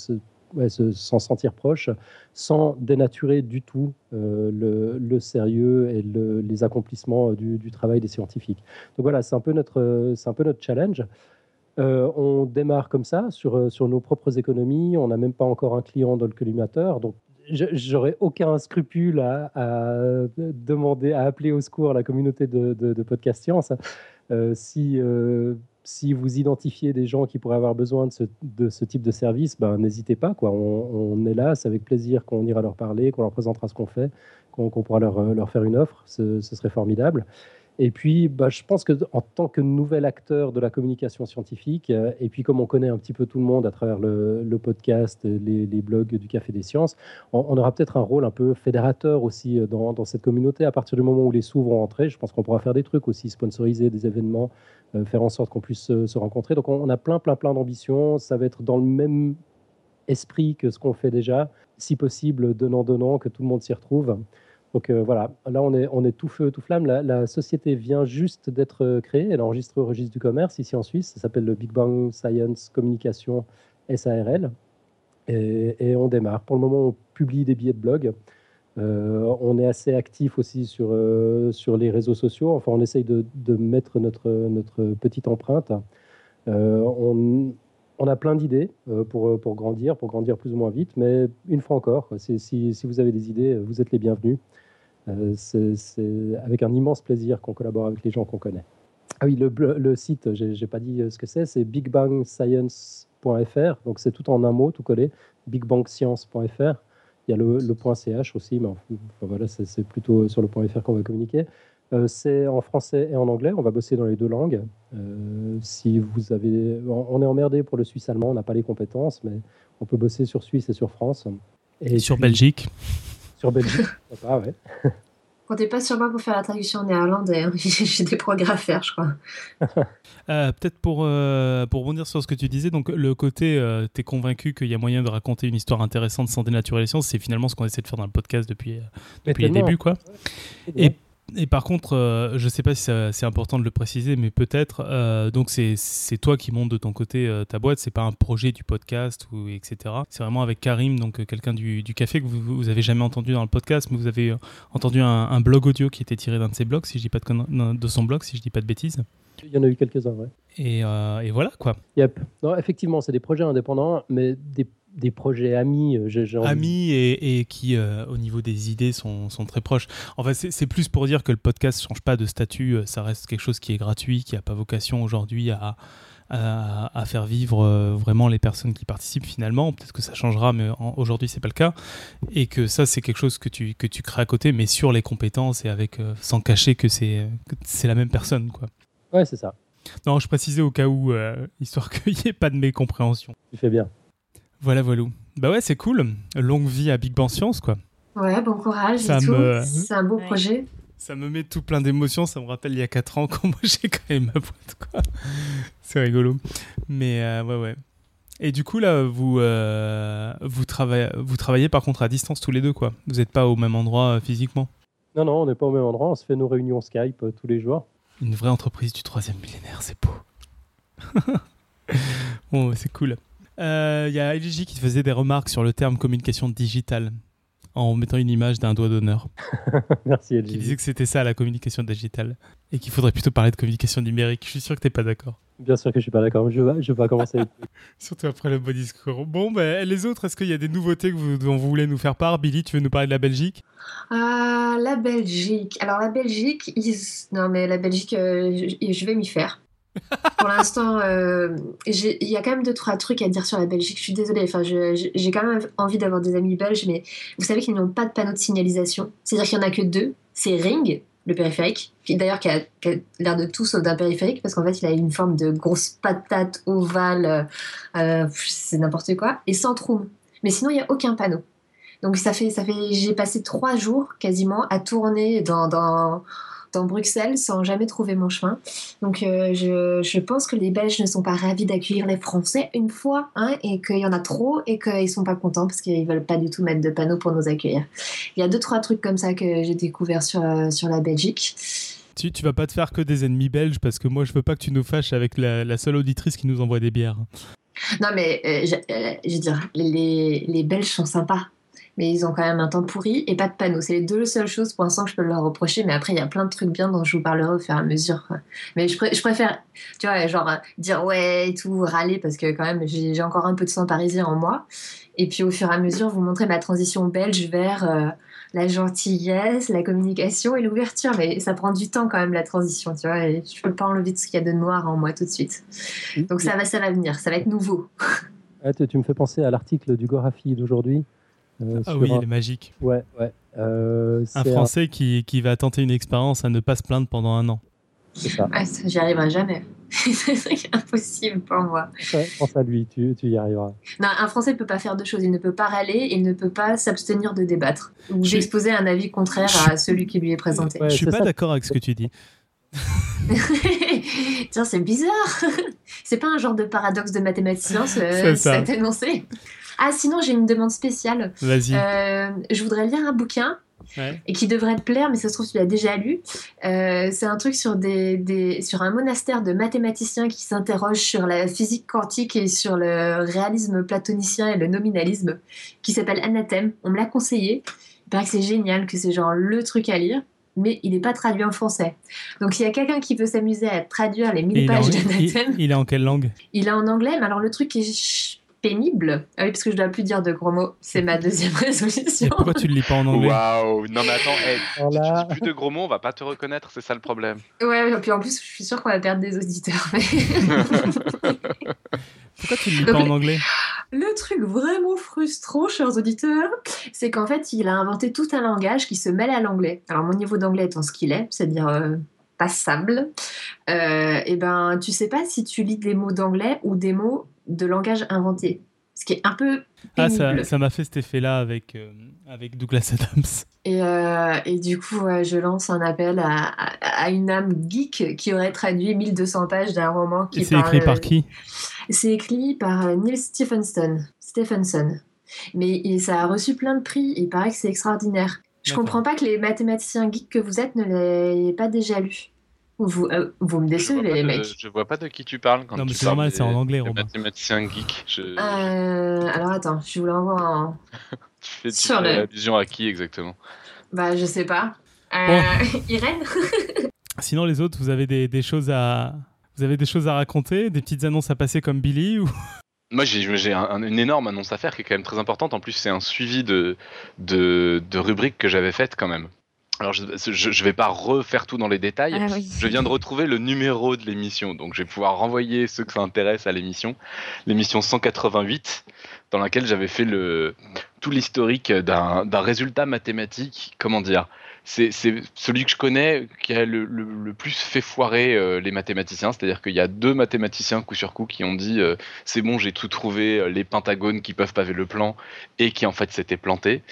s'en sentir proche, sans dénaturer du tout euh, le, sérieux et les accomplissements du, travail des scientifiques. Donc voilà, c'est un peu notre, c'est un peu notre challenge. Euh, on démarre comme ça sur, sur nos propres économies. On n'a même pas encore un client dans le collimateur. Donc, j'aurais aucun scrupule à, demander, à appeler au secours la communauté de, Podcast Science. si si vous identifiez des gens qui pourraient avoir besoin de ce, type de service, ben, n'hésitez pas. On, est là, c'est avec plaisir qu'on ira leur parler, qu'on leur présentera ce qu'on fait, qu'on pourra leur, leur, faire une offre. ce serait formidable. Et puis, bah, je pense qu'en tant que nouvel acteur de la communication scientifique, euh, et puis comme on connaît un petit peu tout le monde à travers le, podcast, les, blogs du Café des Sciences, on, aura peut-être un rôle un peu fédérateur aussi euh, dans, cette communauté. À partir du moment où les sous vont entrer, je pense qu'on pourra faire des trucs aussi, sponsoriser des événements, euh, faire en sorte qu'on puisse se rencontrer. Donc on, a plein, plein, plein d'ambitions. Ça va être dans le même esprit que ce qu'on fait déjà, si possible donnant-donnant, que tout le monde s'y retrouve. Donc euh, voilà, là on est, tout feu, tout flamme. La, société vient juste d'être euh, créée, elle est enregistrée au registre du commerce ici en Suisse, ça s'appelle le Big Bang Science Communication SARL. Et, on démarre. Pour le moment, on publie des billets de blog. Euh, on est assez actif aussi sur, sur les réseaux sociaux. Enfin, on essaye de, de mettre notre, notre petite empreinte. On, on, a plein d'idées pour, pour grandir, pour grandir plus ou moins vite. Mais une fois encore, si, si, vous avez des idées, vous êtes les bienvenus. Euh, c'est avec un immense plaisir qu'on collabore avec les gens qu'on connaît. Ah oui, le, le site, j'ai pas dit ce que c'est, c'est bigbangscience.fr. Donc c'est tout en un mot, tout collé, bigbangscience.fr. Il y a le, le point .ch aussi, mais enfin, voilà, c'est plutôt sur le point .fr qu'on va communiquer. Euh, c'est en français et en anglais. On va bosser dans les deux langues. Euh, si vous avez, on est emmerdé pour le suisse allemand, on n'a pas les compétences, mais on peut bosser sur Suisse et sur France. Et, et sur puis, Belgique. Sur Belgique, pas, ouais. Comptez pas sur moi pour faire la traduction en néerlandais. Hein. J'ai des progrès à faire, je crois. euh, Peut-être pour, euh, pour rebondir sur ce que tu disais, donc le côté, euh, tu es convaincu qu'il y a moyen de raconter une histoire intéressante sans dénaturer les sciences, c'est finalement ce qu'on essaie de faire dans le podcast depuis, depuis les débuts. Quoi. Et et par contre, euh, je ne sais pas si c'est important de le préciser, mais peut-être. Euh, donc, c'est toi qui montes de ton côté euh, ta boîte. C'est pas un projet du podcast ou etc. C'est vraiment avec Karim, donc quelqu'un du, du, café que vous, vous avez jamais entendu dans le podcast, mais vous avez entendu un, un, blog audio qui était tiré d'un de ses blogs, si je dis pas de, de son blog, si je dis pas de bêtises. Il y en a eu quelques-uns, ouais. Et, et voilà quoi. Yep. Non, effectivement, c'est des projets indépendants, mais des des projets amis. Euh, amis et, et qui, euh, au niveau des idées, sont, sont très proches. En fait, c'est plus pour dire que le podcast ne change pas de statut. euh, Ça reste quelque chose qui est gratuit, qui n'a pas vocation aujourd'hui à, à, à, faire vivre euh, vraiment les personnes qui participent finalement. Peut-être que ça changera, mais aujourd'hui, c'est pas le cas. Et que ça, c'est quelque chose que tu, que tu crées à côté, mais sur les compétences et avec, euh, sans cacher que c'est la même personne. Quoi. Ouais, c'est ça. Non, je précisais au cas où, euh, histoire qu'il n'y ait pas de mécompréhension. Tu fais bien. Voilà, voilà. Bah ouais, c'est cool. Longue vie à Big Bang Science, quoi. Ouais, bon courage ça et tout. Me... C'est un beau ouais. projet. Ça me met tout plein d'émotions. Ça me rappelle il y a 4 ans quand moi j'ai créé ma boîte, quoi. C'est rigolo. Mais euh, ouais, ouais. Et du coup, là, vous, euh, vous, travaillez, vous travaillez par contre à distance tous les deux, quoi. Vous n'êtes pas au même endroit euh, physiquement? Non, non, on n'est pas au même endroit. On se fait nos réunions Skype euh, tous les jours. Une vraie entreprise du troisième millénaire, c'est beau. bon, c'est cool. Il euh, y a LG qui faisait des remarques sur le terme communication digitale en mettant une image d'un doigt d'honneur. Merci LG. Qui disait que c'était ça la communication digitale et qu'il faudrait plutôt parler de communication numérique. Je suis sûr que tu n'es pas d'accord. Bien sûr que je suis pas d'accord. Je vais, je vais pas commencer. Surtout après le beau discours. Bon, ben, les autres, est-ce qu'il y a des nouveautés que vous, dont vous voulez nous faire part? Billy, tu veux nous parler de la Belgique? Euh, La Belgique. Alors, la Belgique, ils... non, mais la Belgique, euh, je, je vais m'y faire. Pour l'instant, euh, il y a quand même deux trois trucs à dire sur la Belgique. Je suis désolée. Enfin, j'ai quand même envie d'avoir des amis belges, mais vous savez qu'ils n'ont pas de panneau de signalisation. C'est-à-dire qu'il y en a que deux. C'est Ring, le périphérique, qui d'ailleurs qui a, l'air de tout sauf d'un périphérique parce qu'en fait il a une forme de grosse patate ovale, euh, c'est n'importe quoi, et Centrum. Mais sinon il n'y a aucun panneau. Donc ça fait, ça fait, j'ai passé trois jours quasiment à tourner dans dans Bruxelles sans jamais trouver mon chemin. Donc euh, je, je, pense que les Belges ne sont pas ravis d'accueillir les Français une fois hein, et qu'il y en a trop et qu'ils sont pas contents parce qu'ils veulent pas du tout mettre de panneaux pour nous accueillir. Il y a deux trois trucs comme ça que j'ai découvert sur, euh, sur la Belgique. Tu, tu vas pas te faire que des ennemis belges parce que moi je veux pas que tu nous fâches avec la, la seule auditrice qui nous envoie des bières. Non mais euh, je, euh, je veux dire, les, les Belges sont sympas mais ils ont quand même un temps pourri et pas de panneaux. C'est les deux seules choses pour l'instant que je peux leur reprocher, mais après il y a plein de trucs bien dont je vous parlerai au fur et à mesure. Mais je, pr je préfère, tu vois, genre dire ouais et tout, râler parce que quand même j'ai encore un peu de sang parisien en moi. Et puis au fur et à mesure vous montrer ma transition belge vers euh, la gentillesse, la communication et l'ouverture. Mais ça prend du temps quand même la transition, tu vois. Et je peux pas enlever tout ce qu'il y a de noir en moi tout de suite. Donc ça va, ça va venir, ça va être nouveau. Ah, tu, tu me fais penser à l'article du Gorafi d'aujourd'hui. Euh, ah oui, un... il est magique. Ouais, ouais. Euh, un Français un... Qui, qui, va tenter une expérience à ne pas se plaindre pendant un an. C'est ça. Ah, ça J'y arriverai jamais. c'est impossible pour moi. Ouais, pense à lui, tu, tu, y arriveras. Non, un Français ne peut pas faire deux choses. Il ne peut pas râler et il ne peut pas s'abstenir de débattre ou d'exposer un avis contraire je... à celui qui lui est présenté. Ouais, je suis pas d'accord avec ce que tu dis. Tiens, c'est bizarre. c'est pas un genre de paradoxe de mathématicien, cet énoncé? Ah, sinon, j'ai une demande spéciale. Vas-y. Euh, je voudrais lire un bouquin Ouais. et qui devrait te plaire, mais ça se trouve, tu l'as déjà lu. Euh, c'est un truc sur, des, des- sur un monastère de mathématiciens qui s'interrogent sur la physique quantique et sur le réalisme platonicien et le nominalisme, qui s'appelle Anathème. On me l'a conseillé. Il paraît que c'est génial, que c'est genre le truc à lire, mais il n'est pas traduit en français. Donc, s'il y a quelqu'un qui veut s'amuser à traduire les Et 1000 il, est en, pages d'Anathème, il est en quelle langue? Il est en anglais, mais alors le truc est pénible. Ah oui, parce que je dois plus dire de gros mots. C'est ma deuxième Et résolution. pourquoi tu le lis pas en anglais Waouh Non mais attends, hey, Voilà. tu dis plus de gros mots, on va pas te reconnaître, c'est ça le problème. Ouais, et puis en plus, je suis sûre qu'on va perdre des auditeurs. mais- Pourquoi tu le lis Donc, pas en anglais Le truc vraiment frustrant, chers auditeurs, c'est qu'en fait, il a inventé tout un langage qui se mêle à l'anglais. Alors, mon niveau d'anglais étant ce qu'il est, c'est-à-dire euh, passable, euh, et ben, tu sais pas si tu lis des mots d'anglais ou des mots de langage inventé. Ce qui est un peu Ah, pénible. ça ça m'a fait cet effet-là avec, euh, avec Douglas Adams. Et, euh, et du coup, ouais, je lance un appel à, à- à une âme geek qui aurait traduit 1200 pages d'un roman qui c'est écrit par qui? C'est écrit par euh, Neil Stephenson. Stephenson. Mais il- ça a reçu plein de prix. Il paraît que c'est extraordinaire. Je comprends pas que les mathématiciens geeks que vous êtes ne l'ayez pas déjà lu. Vous, euh, vous me Je vois, décevez, pas les de, mecs. je vois pas de qui tu parles quand Non, mais tu c'est normal, c'est en anglais, des Robin. mathématiciens geeks. Je... Euh, alors attends, je vous l'envoie en. Tu fais, tu sur le- allusion à qui exactement? Bah, je sais pas. Euh, Irène? Sinon, les autres, vous avez des, des choses à. Vous avez des choses à raconter, des petites annonces à passer comme Billy ou... Moi, j'ai j'ai un- un- une énorme annonce à faire qui est quand même très importante. En plus, c'est un suivi de, de, de rubriques que j'avais faites quand même. Alors, je, je vais pas refaire tout dans les détails. Ah oui. Je viens de retrouver le numéro de l'émission, donc je vais pouvoir renvoyer ceux que ça intéresse à l'émission, l'émission 188, dans laquelle j'avais fait le, tout l'historique d'un d'un résultat mathématique, comment dire, c'est celui que je connais qui a le, plus fait foirer euh, les mathématiciens, c'est-à-dire qu'il y a deux mathématiciens coup sur coup qui ont dit euh, c'est bon j'ai tout trouvé, euh, les pentagones qui peuvent paver le plan, et qui en fait s'étaient plantés.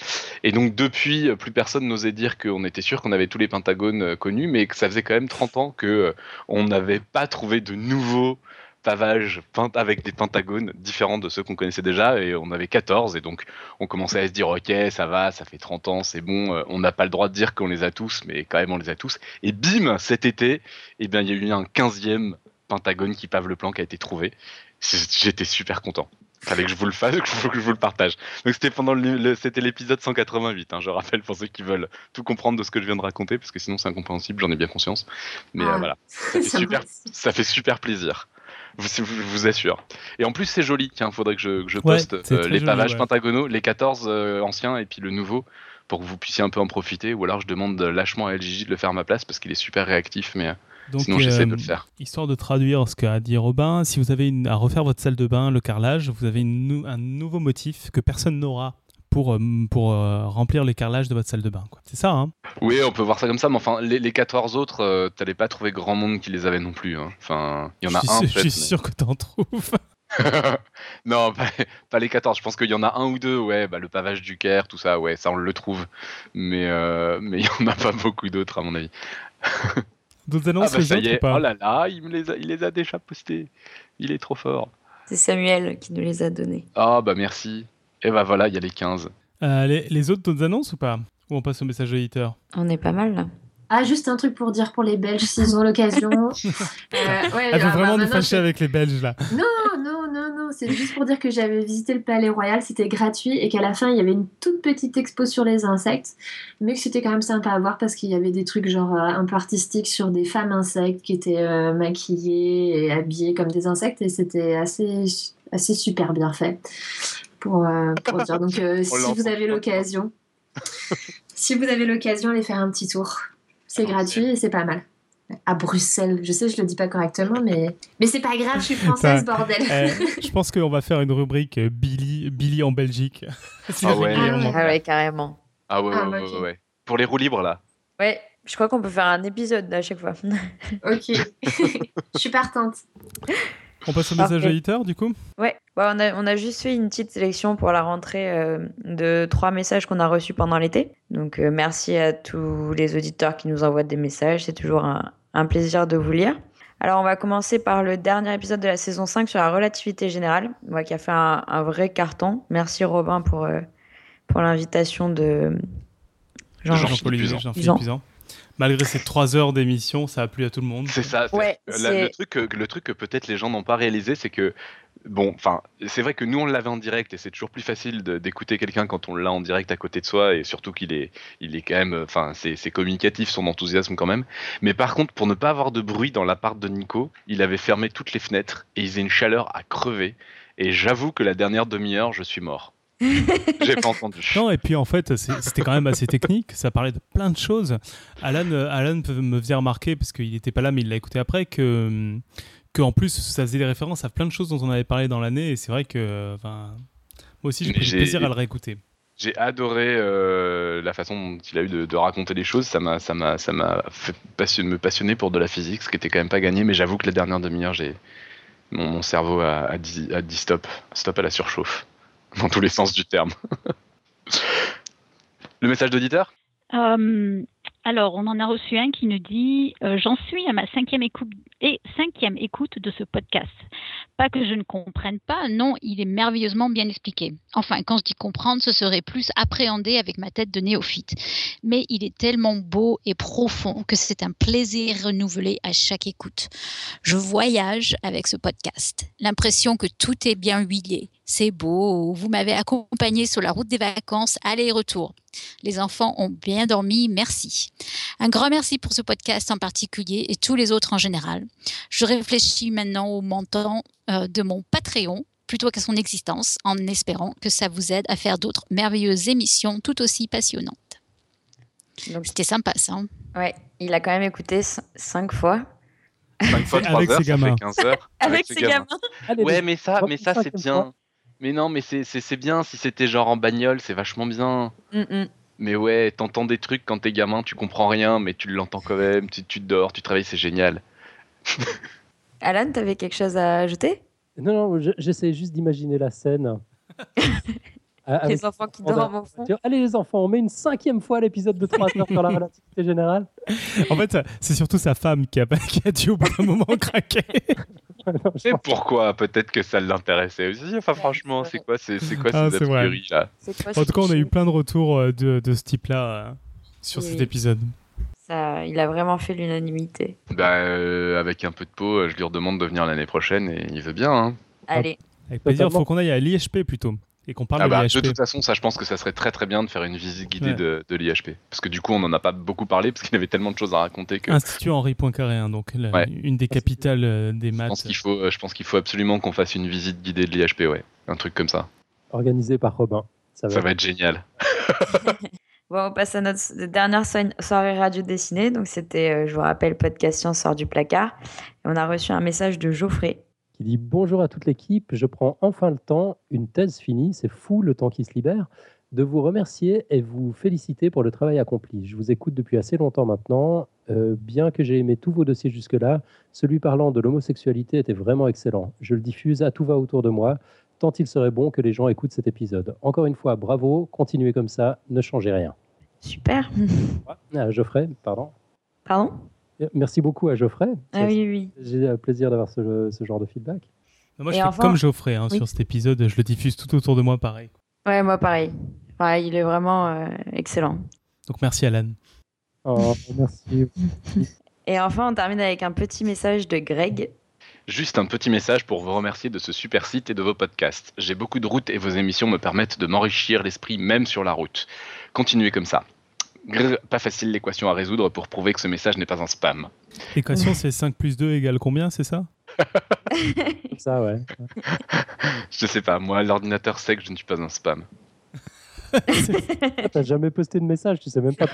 Et donc depuis, plus personne n'osait dire qu'on était sûr qu'on avait tous les pentagones connus, mais que ça faisait quand même 30 ans que on n'avait pas trouvé de nouveaux pavages peints avec des pentagones différents de ceux qu'on connaissait déjà, et on avait 14, et donc on commençait à se dire ok ça va, ça fait 30 ans, c'est bon, euh, on n'a pas le droit de dire qu'on les a tous, mais quand même on les a tous. Et bim, cet été, eh bien il y a eu un 15e pentagone qui pave le plan qui a été trouvé. J'étais super content. Fallait que je vous le fasse, que je, que je vous le partage. Donc c'était pendant le, le- c'était l'épisode 188. hein, je rappelle pour ceux qui veulent tout comprendre de ce que je viens de raconter, parce que sinon c'est incompréhensible, j'en ai bien conscience. Mais Ah. euh, voilà, ça fait super, ça fait super plaisir. Je vous, assure. Et en plus c'est joli. Tiens, faudrait que je, que je Ouais, poste euh, les pavages ouais. pentagonaux, les 14 euh, anciens et puis le nouveau, pour que vous puissiez un peu en profiter. Ou alors je demande lâchement à LGJ de le faire à ma place parce qu'il est super réactif, mais euh, Donc, sinon j'essaie de le faire. Histoire de traduire ce qu'a dit Robin, si vous avez une- à refaire votre salle de bain, le carrelage, vous avez une un nouveau motif que personne n'aura pour, euh, pour euh, remplir les carrelages de votre salle de bain. quoi. C'est ça, hein? Oui, on peut voir ça comme ça, mais enfin, les, les 14 autres, euh, t'allais pas trouver grand monde qui les avait non plus. hein. Enfin, il y en a je un suis, sûr- je suis sûr que t'en trouves. mais- non, pas, pas les 14. Je pense qu'il y en a un ou deux, ouais, bah, le pavage du Caire, tout ça, ouais, ça on le trouve. Mais euh, mais il y en a pas beaucoup d'autres, à mon avis. D'autres Ah annonces bah les ça y ou est, pas? Oh là là, il, me les a, il les a déjà postés. Il est trop fort. C'est Samuel qui nous les a donnés. Ah bah merci. Et bah voilà, il y a les 15. Euh, les, les autres d'autres annonces ou pas? Ou on passe au message de l'éditeur? On est pas mal là. Ah, juste un truc pour dire pour les Belges, s'ils ont l'occasion. Euh, ouais, Elle veut ah, bah, vraiment nous maintenant, fâcher avec les Belges là. Non, non, non, non, c'est juste pour dire que j'avais visité le Palais Royal, c'était gratuit et qu'à la fin il y avait une toute petite expo sur les insectes, mais que c'était quand même sympa à voir parce qu'il y avait des trucs genre euh, un peu artistiques sur des femmes insectes qui étaient euh, maquillées et habillées comme des insectes et c'était assez, assez super bien fait. Pour, euh, pour dire. Donc euh, si vous avez l'occasion, si vous avez l'occasion, allez faire un petit tour. C'est gratuit et c'est pas mal. À Bruxelles, je sais, je le dis pas correctement, mais mais c'est pas grave, je suis française, bordel. Euh, je pense qu'on va faire une rubrique euh, Billy, Billy en Belgique. C'est Ah ouais. régulièrement. Ah ouais, carrément. Ah ouais, Ah, ouais, ouais, ouais. Pour les roues libres là. Ouais, je crois qu'on peut faire un épisode à chaque fois. Ok, je suis partante. On passe au message l'éditeur du coup Ouais, ouais, on, a, on a juste fait une petite sélection pour la rentrée euh, de trois messages qu'on a reçus pendant l'été. Donc euh, merci à tous les auditeurs qui nous envoient des messages. C'est toujours un, un plaisir de vous lire. Alors, on va commencer par le dernier épisode de la saison 5 sur la relativité générale, ouais, qui a fait un, un vrai carton. Merci Robin pour, euh, pour l'invitation de Jean- Jean- Jean-Paul Jean- Jean-Philippe Jean. Malgré ces trois heures d'émission, ça a plu à tout le monde. C'est ça. Ouais, la- le truc, que- le truc que peut-être les gens n'ont pas réalisé, c'est que bon, enfin, c'est vrai que nous on l'avait en direct et c'est toujours plus facile d'écouter quelqu'un quand on l'a en direct à côté de soi et surtout qu'il est, il est quand même, enfin, c'est c'est communicatif son enthousiasme quand même. Mais par contre, pour ne pas avoir de bruit dans l'appart de Nico, il avait fermé toutes les fenêtres et il faisait une chaleur à crever. Et j'avoue que la dernière demi-heure, je suis mort. J'ai pas entendu. Non, et puis en fait, c'était quand même assez technique. Ça parlait de plein de choses. Alan, euh, Alan me faisait remarquer, parce qu'il n'était pas là, mais il l'a écouté après, que, que en plus, ça faisait des références à plein de choses dont on avait parlé dans l'année. Et c'est vrai que euh, moi aussi, j'ai pris du plaisir à le réécouter. J'ai adoré euh, la façon dont il a eu de, de raconter les choses. Ça m'a, ça m'a, ça m'a fait passion- me passionner pour de la physique, ce qui était quand même pas gagné. Mais j'avoue que la dernière demi-heure, j'ai mon, mon cerveau a, a dit, a dit stop, stop à la surchauffe, dans tous les sens du terme. Le message d'auditeur? Euh, alors, on en a reçu un qui nous dit euh, J'en suis à ma cinquième écoute, et cinquième écoute de ce podcast. Pas que je ne comprenne pas, non, il est merveilleusement bien expliqué. Enfin, quand je dis comprendre, ce serait plus appréhender avec ma tête de néophyte. Mais il est tellement beau et profond que c'est un plaisir renouvelé à chaque écoute. Je voyage avec ce podcast. L'impression que tout est bien huilé. C'est beau. Vous m'avez accompagné sur la route des vacances, aller et retour. Les enfants ont bien dormi, merci. Un grand merci pour ce podcast en particulier et tous les autres en général. Je réfléchis maintenant au montant euh, de mon Patreon plutôt qu'à son existence en espérant que ça vous aide à faire d'autres merveilleuses émissions tout aussi passionnantes. Donc, C'était sympa ça. hein. ouais, il a quand même écouté cinq fois. 5 fois C'est 3 avec heures, ses ça gamins. fait 15 heures. Avec ses gamins. Allez, Ouais, mais ça, mais ça c'est bien. Mais non, mais c'est, bien si c'était genre en bagnole, c'est vachement bien. Mm, mm. Mais ouais, t'entends des trucs quand t'es gamin, tu comprends rien, mais tu l'entends quand même, tu, tu dors, tu travailles, c'est génial. Alan, t'avais quelque chose à ajouter? Non, non, je- j'essaie juste d'imaginer la scène. Ah, avec- Les enfants qui dorment au fond. Allez les enfants, on met une cinquième fois l'épisode de 3 heures sur la relativité générale. En fait, c'est surtout sa femme qui a, qui a dû au bout d'un moment craquer. Non, je Et pourquoi? Peut-être que ça l'intéressait aussi. Enfin, franchement, c'est quoi, c'est, c'est quoi Ah, ces là? Quoi En tout cas, on a eu plein de retours euh, de, de ce type-là euh, sur Oui. cet épisode. Ça, il a vraiment fait l'unanimité. Bah, euh, avec un peu de peau, je lui redemande de venir l'année prochaine et il veut bien. Hein. Allez, Avec plaisir, il faut qu'on aille à l'IHP plutôt. Et qu'on parle Ah de bah, de l'IHP. toute façon, ça, je pense que ça serait très très bien de faire une visite guidée Ouais. de, de l'IHP. Parce que du coup, on n'en a pas beaucoup parlé parce qu'il y avait tellement de choses à raconter que Institut Henri Poincaré, hein, donc la- Ouais. une des capitales euh, des je pense maths. qu'il faut, euh, je pense qu'il faut absolument qu'on fasse une visite guidée de l'IHP, ouais. Un truc comme ça. Organisé par Robin. Ça va. Ça va être génial. Bon, on passe à notre dernière so- soirée radio dessinée. Donc, c'était, euh, je vous rappelle, Podcast Science sort du placard. Et on a reçu un message de Geoffrey. Qui dit bonjour à toute l'équipe, je prends enfin le temps, une thèse finie, c'est fou le temps qui se libère, de vous remercier et vous féliciter pour le travail accompli. Je vous écoute depuis assez longtemps maintenant, Euh, bien que j'ai aimé tous vos dossiers jusque-là, celui parlant de l'homosexualité était vraiment excellent. Je le diffuse à tout va autour de moi, tant il serait bon que les gens écoutent cet épisode. Encore une fois, bravo, continuez comme ça, ne changez rien. Super. Ah, Geoffrey, pardon. Pardon? Merci beaucoup à Geoffrey. Ah oui, oui. J'ai le plaisir d'avoir ce, ce genre de feedback. Moi, je fais enfin- comme Geoffrey hein, Oui. sur cet épisode, je le diffuse tout autour de moi pareil. Ouais, moi, pareil. Pareil, il est vraiment euh, excellent. Donc merci Alan. Oh, merci. Et enfin, on termine avec un petit message de Greg. Juste un petit message pour vous remercier de ce super site et de vos podcasts. J'ai beaucoup de routes et vos émissions me permettent de m'enrichir l'esprit même sur la route. Continuez comme ça. Grr, pas facile l'équation à résoudre pour prouver que ce message n'est pas un spam. L'équation, c'est 5 plus 2 égale combien, c'est ça? Comme ça, ouais. Je sais pas, moi l'ordinateur sait que je ne suis pas un spam. T'as jamais posté de message, tu sais même pas.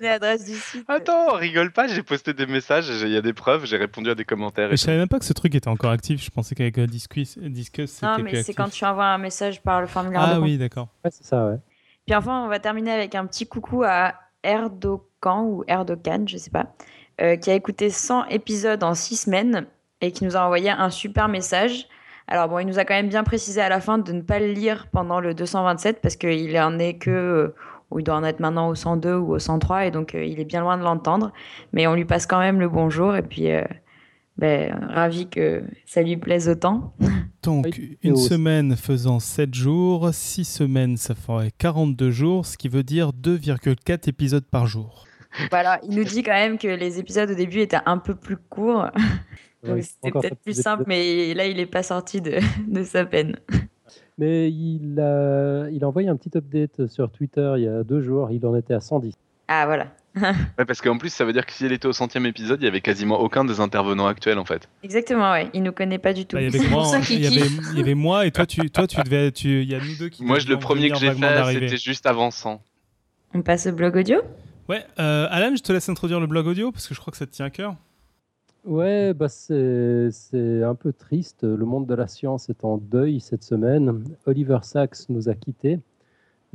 L'adresse du site. Attends, rigole pas, j'ai posté des messages, il y a des preuves, j'ai répondu à des commentaires. Et je savais même pas que ce truc était encore actif. Je pensais qu'avec euh, Discus, Discus c'était Non, mais c'est quand tu envoies un message par le formulaire de Ah oui, d'accord. Ouais, c'est ça, ouais. Puis enfin, on va terminer avec un petit coucou à Erdogan ou Erdogan, je sais pas, euh, qui a écouté 100 épisodes en 6 semaines et qui nous a envoyé un super message. Alors bon, il nous a quand même bien précisé à la fin de ne pas le lire pendant le 227 parce qu'il en est que euh, où il doit en être maintenant au 102 ou au 103, et donc euh, il est bien loin de l'entendre. Mais on lui passe quand même le bonjour, et puis ben, ravi que ça lui plaise autant. Donc, une semaine faisant 7 jours, 6 semaines, ça ferait 42 jours, ce qui veut dire 2,4 épisodes par jour. voilà, il nous dit quand même que les épisodes au début étaient un peu plus courts, donc Oui, c'était peut-être plus simple, mais là il n'est pas sorti de, de sa peine. Mais il a, il a envoyé un petit update sur Twitter il y a deux jours. Il en était à 110. Ah voilà, Ouais, parce qu'en plus, ça veut dire que si elle était au centième épisode, il y avait quasiment aucun des intervenants actuels en fait. exactement, ouais. Il nous connaît pas du tout. Bah, il y avait moi, ça qu'il il y avait, kiffe. il y avait moi et toi, tu, toi, tu devais, tu, il y a nous deux qui. Moi, je, le premier que j'ai fait, c'était juste avant 100. On passe au blog audio Ouais, euh, Alan, je te laisse introduire le blog audio parce que je crois que ça te tient à cœur. Ouais, bah c'est c'est un peu triste. Le monde de la science est en deuil cette semaine. Oliver Sacks nous a quittés.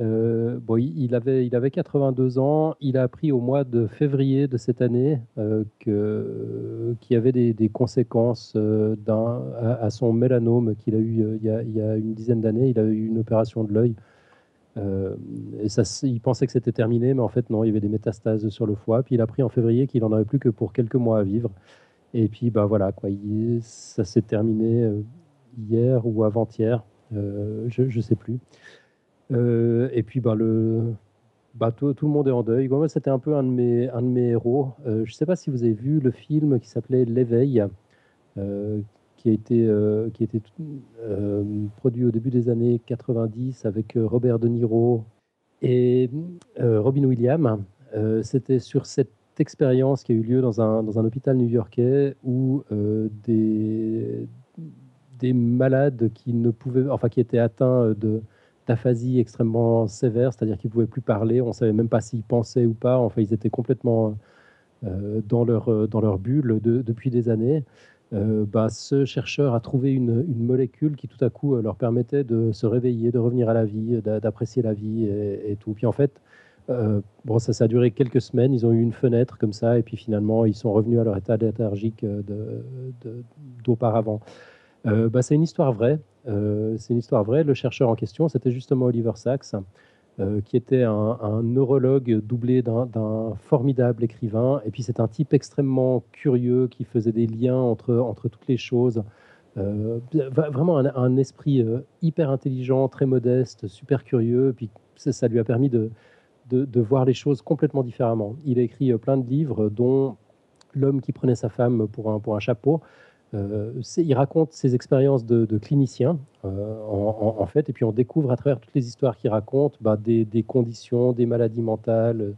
Euh, bon, il avait, il avait 82 ans. Il a appris au mois de février de cette année euh, que- qu'il y avait des, conséquences euh, à, son mélanome qu'il a eu il y a, une dizaine d'années. Il a eu une opération de l'œil. Et ça, il pensait que c'était terminé, mais en fait, non, il y avait des métastases sur le foie. Puis il a appris en février qu'il en avait plus que pour quelques mois à vivre. Et puis, bah voilà, quoi, ça s'est terminé hier ou avant-hier, je ne sais plus. Euh, et puis, bah, le, bah, tout, le monde est en deuil. Moi, c'était un peu un de mes, un de mes héros. Euh, je ne sais pas si vous avez vu le film qui s'appelait L'éveil, euh, qui a été, qui a été produit au début des années 90 avec Robert De Niro et Robin Williams. C'était sur cette expérience qui a eu lieu dans un, dans un hôpital new-yorkais où des, des malades qui ne pouvaient, enfin qui étaient atteints de d'aphasie extrêmement sévère, c'est-à-dire qu'ils ne pouvaient plus parler, on ne savait même pas s'ils pensaient ou pas, enfin ils étaient complètement euh, dans, leur, euh, dans leur bulle de- depuis des années. Euh, bah, ce chercheur a trouvé une, molécule qui tout à coup euh, leur permettait de se réveiller, de revenir à la vie, d'a- d'apprécier la vie et, tout. Puis en fait, bon, ça, a duré quelques semaines, ils ont eu une fenêtre comme ça, et puis finalement, ils sont revenus à leur état léthargique d'auparavant. Euh, bah, c'est une histoire vraie. Euh, c'est une histoire vraie. Le chercheur en question, c'était justement Oliver Sacks, euh, qui était un, neurologue doublé d'un formidable écrivain. Et puis c'est un type extrêmement curieux qui faisait des liens entre, entre toutes les choses. Euh, vraiment un, esprit hyper intelligent, très modeste, super curieux. Puis ça, lui a permis de, de, de voir les choses complètement différemment. Il a écrit plein de livres, dont L'homme qui prenait sa femme pour un, pour un chapeau. Euh, il raconte ses expériences de, clinicien, euh, en, fait, et puis on découvre à travers toutes les histoires qu'il raconte bah, des, conditions, des maladies mentales,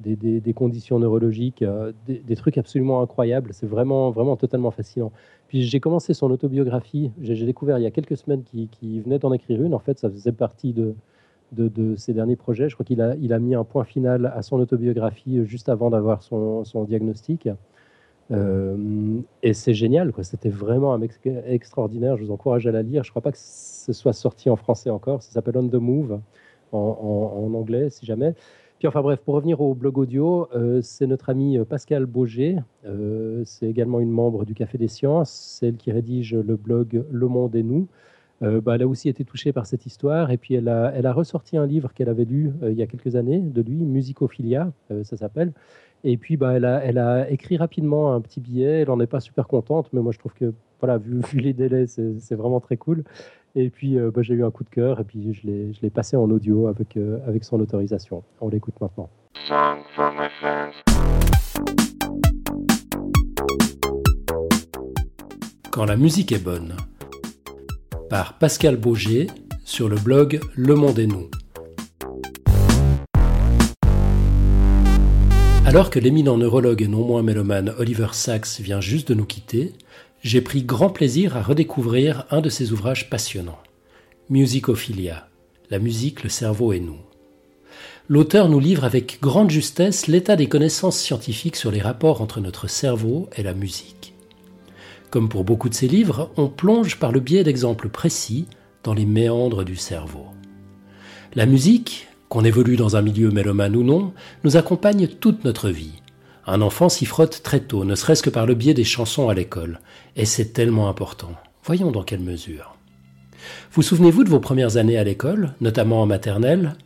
des, conditions neurologiques, euh, des, trucs absolument incroyables. C'est vraiment, vraiment totalement fascinant. Puis j'ai commencé son autobiographie, j'ai découvert il y a quelques semaines qu'il venait d'en écrire une. En fait, ça faisait partie de, ses derniers projets. Je crois qu'il a, mis un point final à son autobiographie juste avant d'avoir son diagnostic. Euh, et c'est génial, quoi. C'était vraiment un mec extraordinaire. Je vous encourage à la lire. Je crois pas que ce soit sorti en français encore. Ça s'appelle On the Move en, anglais, si jamais. Puis enfin bref, pour revenir au blog audio, euh, c'est notre ami euh, Pascal Boger. C'est également une membre du Café des Sciences. C'est elle qui rédige le blog Le Monde et nous. Euh, bah, elle a aussi été touchée par cette histoire et puis elle a, ressorti un livre qu'elle avait lu euh, il y a quelques années de lui, Musicophilia, euh, ça s'appelle. Et puis bah, elle, a, écrit rapidement un petit billet, elle n'en est pas super contente, mais moi je trouve que voilà, vu, les délais, c'est vraiment très cool. Et puis euh, bah, j'ai eu un coup de cœur et puis je l'ai passé en audio avec, avec son autorisation. On l'écoute maintenant. Quand la musique est bonne. Par Pascal Boger sur le blog Le Monde et Nous. Alors que l'éminent neurologue et non moins mélomane Oliver Sacks vient juste de nous quitter, j'ai pris grand plaisir à redécouvrir un de ses ouvrages passionnants. Musicophilia, la musique, le cerveau et nous. L'auteur nous livre avec grande justesse l'état des connaissances scientifiques sur les rapports entre notre cerveau et la musique. Comme pour beaucoup de ses livres, on plonge par le biais d'exemples précis dans les méandres du cerveau. La musique, qu'on évolue dans un milieu mélomane ou non, nous accompagne toute notre vie. Un enfant s'y frotte très tôt, ne serait-ce que par le biais des chansons à l'école, et c'est tellement important. Voyons dans quelle mesure. Vous souvenez-vous de vos premières années à l'école, notamment en maternelle?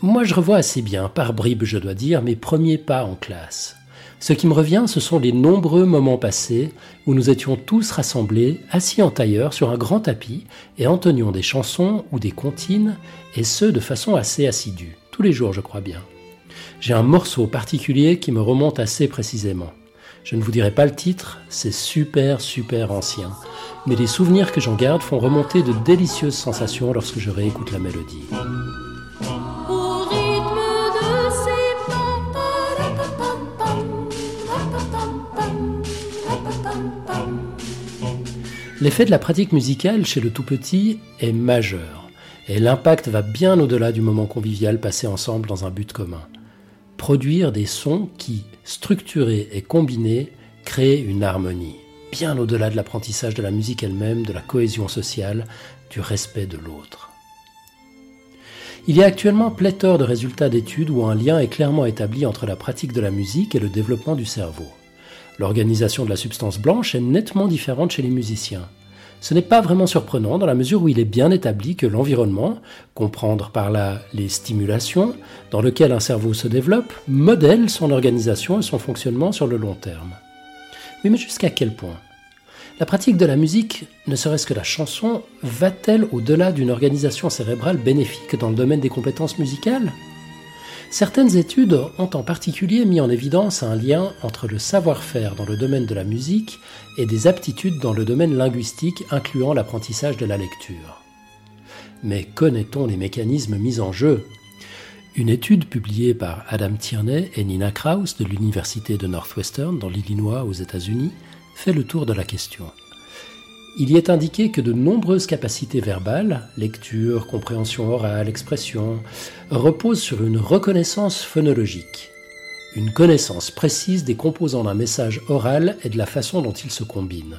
Moi je revois assez bien, par bribes je dois dire, mes premiers pas en classe. Ce qui me revient, ce sont les nombreux moments passés où nous étions tous rassemblés, assis en tailleur sur un grand tapis et entonnions des chansons ou des comptines, et ce de façon assez assidue, tous les jours je crois bien. J'ai un morceau particulier qui me remonte assez précisément. Je ne vous dirai pas le titre, c'est super super ancien, mais les souvenirs que j'en garde font remonter de délicieuses sensations lorsque je réécoute la mélodie. L'effet de la pratique musicale chez le tout petit est majeur, et l'impact va bien au-delà du moment convivial passé ensemble dans un but commun. Produire des sons qui, structurés et combinés, créent une harmonie, bien au-delà de l'apprentissage de la musique elle-même, de la cohésion sociale, du respect de l'autre. Il y a actuellement pléthore de résultats d'études où un lien est clairement établi entre la pratique de la musique et le développement du cerveau. L'organisation de la substance blanche est nettement différente chez les musiciens. Ce n'est pas vraiment surprenant dans la mesure où il est bien établi que l'environnement, comprendre par là les stimulations, dans lequel un cerveau se développe, modèle son organisation et son fonctionnement sur le long terme. Mais jusqu'à quel point? La pratique de la musique, ne serait-ce que la chanson, va-t-elle au-delà d'une organisation cérébrale bénéfique dans le domaine des compétences musicales? Certaines études ont en particulier mis en évidence un lien entre le savoir-faire dans le domaine de la musique et des aptitudes dans le domaine linguistique incluant l'apprentissage de la lecture. Mais connaît-on les mécanismes mis en jeu? Une étude publiée par Adam Tierney et Nina Kraus de l'Université de Northwestern dans l'Illinois aux États-Unis fait le tour de la question. Il y est indiqué que de nombreuses capacités verbales, lecture, compréhension orale, expression, reposent sur une reconnaissance phonologique, une connaissance précise des composants d'un message oral et de la façon dont ils se combinent.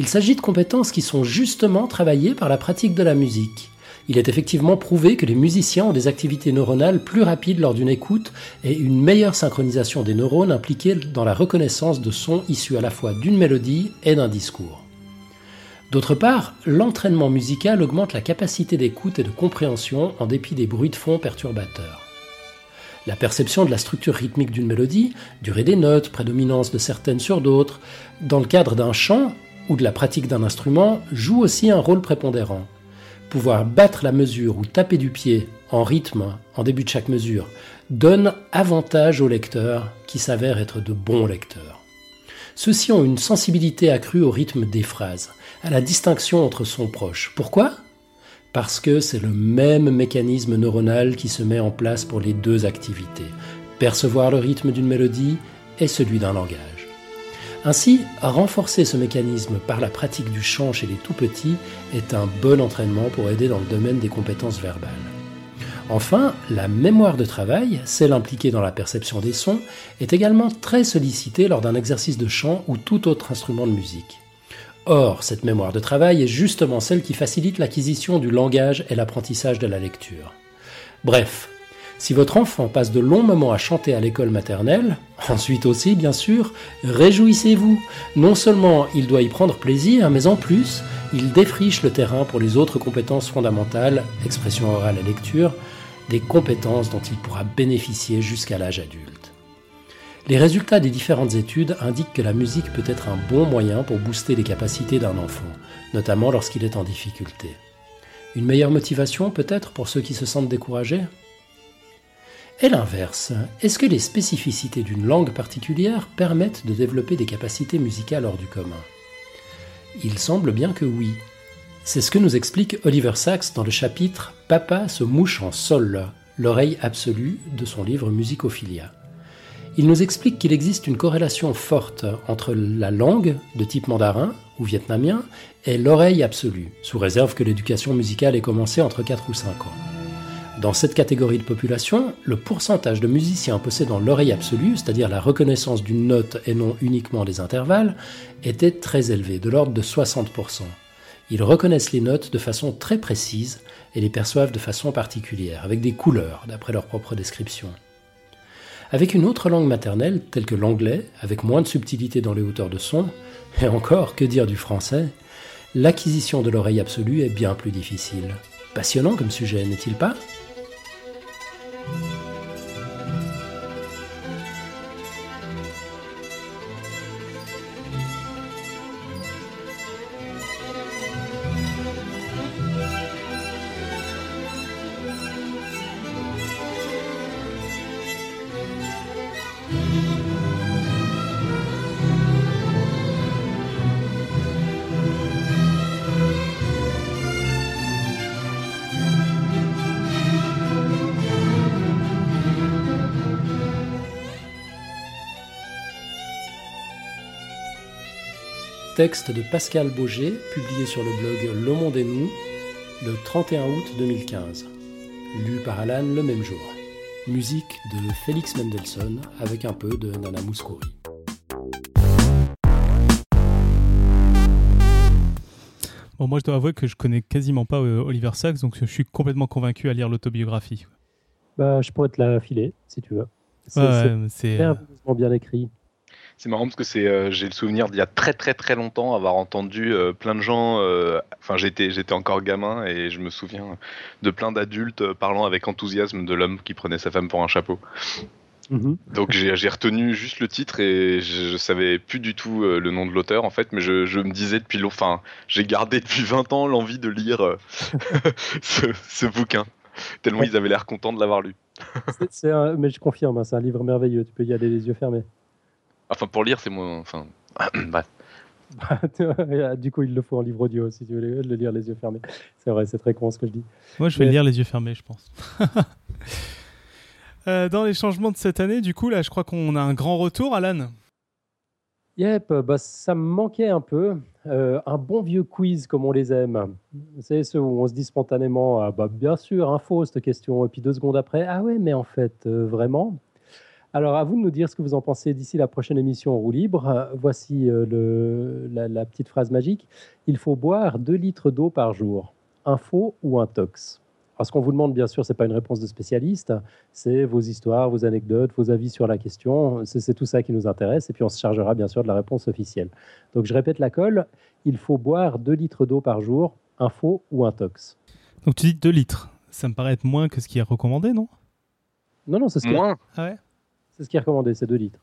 Il s'agit de compétences qui sont justement travaillées par la pratique de la musique. Il est effectivement prouvé que les musiciens ont des activités neuronales plus rapides lors d'une écoute et une meilleure synchronisation des neurones impliqués dans la reconnaissance de sons issus à la fois d'une mélodie et d'un discours. D'autre part, l'entraînement musical augmente la capacité d'écoute et de compréhension en dépit des bruits de fond perturbateurs. La perception de la structure rythmique d'une mélodie, durée des notes, prédominance de certaines sur d'autres, dans le cadre d'un chant ou de la pratique d'un instrument, joue aussi un rôle prépondérant. Pouvoir battre la mesure ou taper du pied en rythme en début de chaque mesure donne avantage aux lecteurs qui s'avèrent être de bons lecteurs. Ceux-ci ont une sensibilité accrue au rythme des phrases à la distinction entre son proche. Pourquoi? Parce que c'est le même mécanisme neuronal qui se met en place pour les deux activités, percevoir le rythme d'une mélodie et celui d'un langage. Ainsi, renforcer ce mécanisme par la pratique du chant chez les tout-petits est un bon entraînement pour aider dans le domaine des compétences verbales. Enfin, la mémoire de travail, celle impliquée dans la perception des sons, est également très sollicitée lors d'un exercice de chant ou tout autre instrument de musique. Or, cette mémoire de travail est justement celle qui facilite l'acquisition du langage et l'apprentissage de la lecture. Bref, si votre enfant passe de longs moments à chanter à l'école maternelle, ensuite aussi bien sûr, réjouissez-vous. Non seulement il doit y prendre plaisir, mais en plus, il défriche le terrain pour les autres compétences fondamentales, expression orale et lecture, des compétences dont il pourra bénéficier jusqu'à l'âge adulte. Les résultats des différentes études indiquent que la musique peut être un bon moyen pour booster les capacités d'un enfant, notamment lorsqu'il est en difficulté. Une meilleure motivation peut-être pour ceux qui se sentent découragés? Et l'inverse, est-ce que les spécificités d'une langue particulière permettent de développer des capacités musicales hors du commun? Il semble bien que oui. C'est ce que nous explique Oliver Sacks dans le chapitre Papa se mouche en sol, l'oreille absolue de son livre Musicophilia il nous explique qu'il existe une corrélation forte entre la langue de type mandarin ou vietnamien et l'oreille absolue, sous réserve que l'éducation musicale ait commencé entre 4 ou 5 ans. Dans cette catégorie de population, le pourcentage de musiciens possédant l'oreille absolue, c'est-à-dire la reconnaissance d'une note et non uniquement des intervalles, était très élevé, de l'ordre de 60%. Ils reconnaissent les notes de façon très précise et les perçoivent de façon particulière, avec des couleurs, d'après leur propre description. Avec une autre langue maternelle, telle que l'anglais, avec moins de subtilité dans les hauteurs de son, et encore, que dire du français, l'acquisition de l'oreille absolue est bien plus difficile. Passionnant comme sujet, n'est-il pas? Texte de Pascal Bauger, publié sur le blog Le Monde et Nous, le 31 août 2015. Lu par Alan le même jour. Musique de Félix Mendelssohn avec un peu de Nana Mouskouri. Bon, moi, je dois avouer que je connais quasiment pas euh, Oliver Sacks, donc je suis complètement convaincu à lire l'autobiographie. Bah, je pourrais te la filer, si tu veux. C'est Ouais, ouais, merveilleusement bien écrit. C'est marrant parce que c'est, euh, j'ai le souvenir d'il y a très très très longtemps avoir entendu euh, plein de gens. euh, Enfin, j'étais j'étais encore gamin et je me souviens de plein d'adultes parlant avec enthousiasme de l'homme qui prenait sa femme pour un chapeau. Mhm. Donc j'ai retenu juste le titre et je, je savais plus du tout euh, le nom de l'auteur en fait, mais je, je me disais depuis longtemps, enfin, j'ai gardé depuis 20 ans l'envie de lire euh, ce, ce bouquin. Tellement ils avaient l'air contents de l'avoir lu. Un- mais je confirme, hein, c'est un livre merveilleux. Tu peux y aller les yeux fermés. Enfin, pour lire, c'est moins. Enfin, bref. du coup, il le faut en livre audio si tu veux le lire les yeux fermés. C'est vrai, c'est très con ce que je dis. Moi, je vais Mais- le lire les yeux fermés, je pense. Euh, dans les changements de cette année, du coup, là, je crois qu'on a un grand retour, Alan. Yep, bah, ça me manquait un peu. Euh, un bon vieux quiz comme on les aime. C'est ceux où on se dit spontanément ah, bah, bien sûr, info cette question. Et puis deux secondes après, ah ouais, mais en fait, euh, vraiment? Alors à vous de nous dire ce que vous en pensez d'ici la prochaine émission en roue libre. Euh, voici euh, le- la, la petite phrase magique. Il faut boire 2 litres d'eau par jour. Info ou un tox? Alors ce qu'on vous demande, bien sûr, c'est pas une réponse de spécialiste. C'est vos histoires, vos anecdotes, vos avis sur la question. C'est c'est tout ça qui nous intéresse. Et puis on se chargera bien sûr de la réponse officielle. Donc je répète la colle. Il faut boire 2 litres d'eau par jour. Info ou un tox? Donc, tu dis 2 litres. Ça me paraît être moins que ce qui est recommandé, non? Non, non, c'est ce, qui est- Moins Ah ouais? C'est ce qui est recommandé, c'est 2 litres.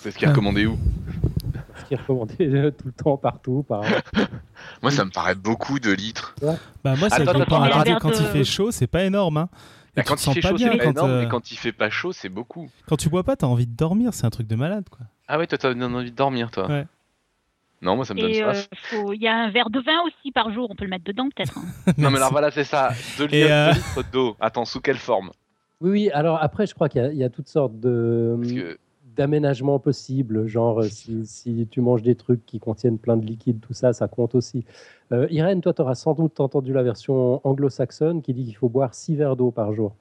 C'est ce qui est recommandé où? C'est ce qui est recommandé tout le temps, partout. Par... Moi, ça me paraît beaucoup de litres. Bah, moi, attends. quand il fait chaud, c'est pas énorme. Hein. Et Bah, quand il fait pas chaud, c'est pas quand, énorme, euh, mais quand il fait pas chaud, c'est beaucoup. quand tu bois pas, t'as envie de dormir. C'est un truc de malade, quoi. Ah ouais, toi, t'as envie de dormir, toi Ouais. Non, moi, ça me donne Et euh, soif. faut- il y a un verre de vin aussi par jour, on peut le mettre dedans peut-être. hein. Non, mais alors voilà, c'est ça. 2 Et, litres, euh, deux litres d'eau. Attends, sous quelle forme? Oui, oui. Alors après, je crois qu'il y, a- il y a toutes sortes de que d'aménagements possibles. Genre, euh, si, si tu manges des trucs qui contiennent plein de liquide, tout ça, ça compte aussi. Euh, Irène, toi, tu auras sans doute entendu la version anglo-saxonne qui dit qu'il faut boire 6 verres d'eau par jour.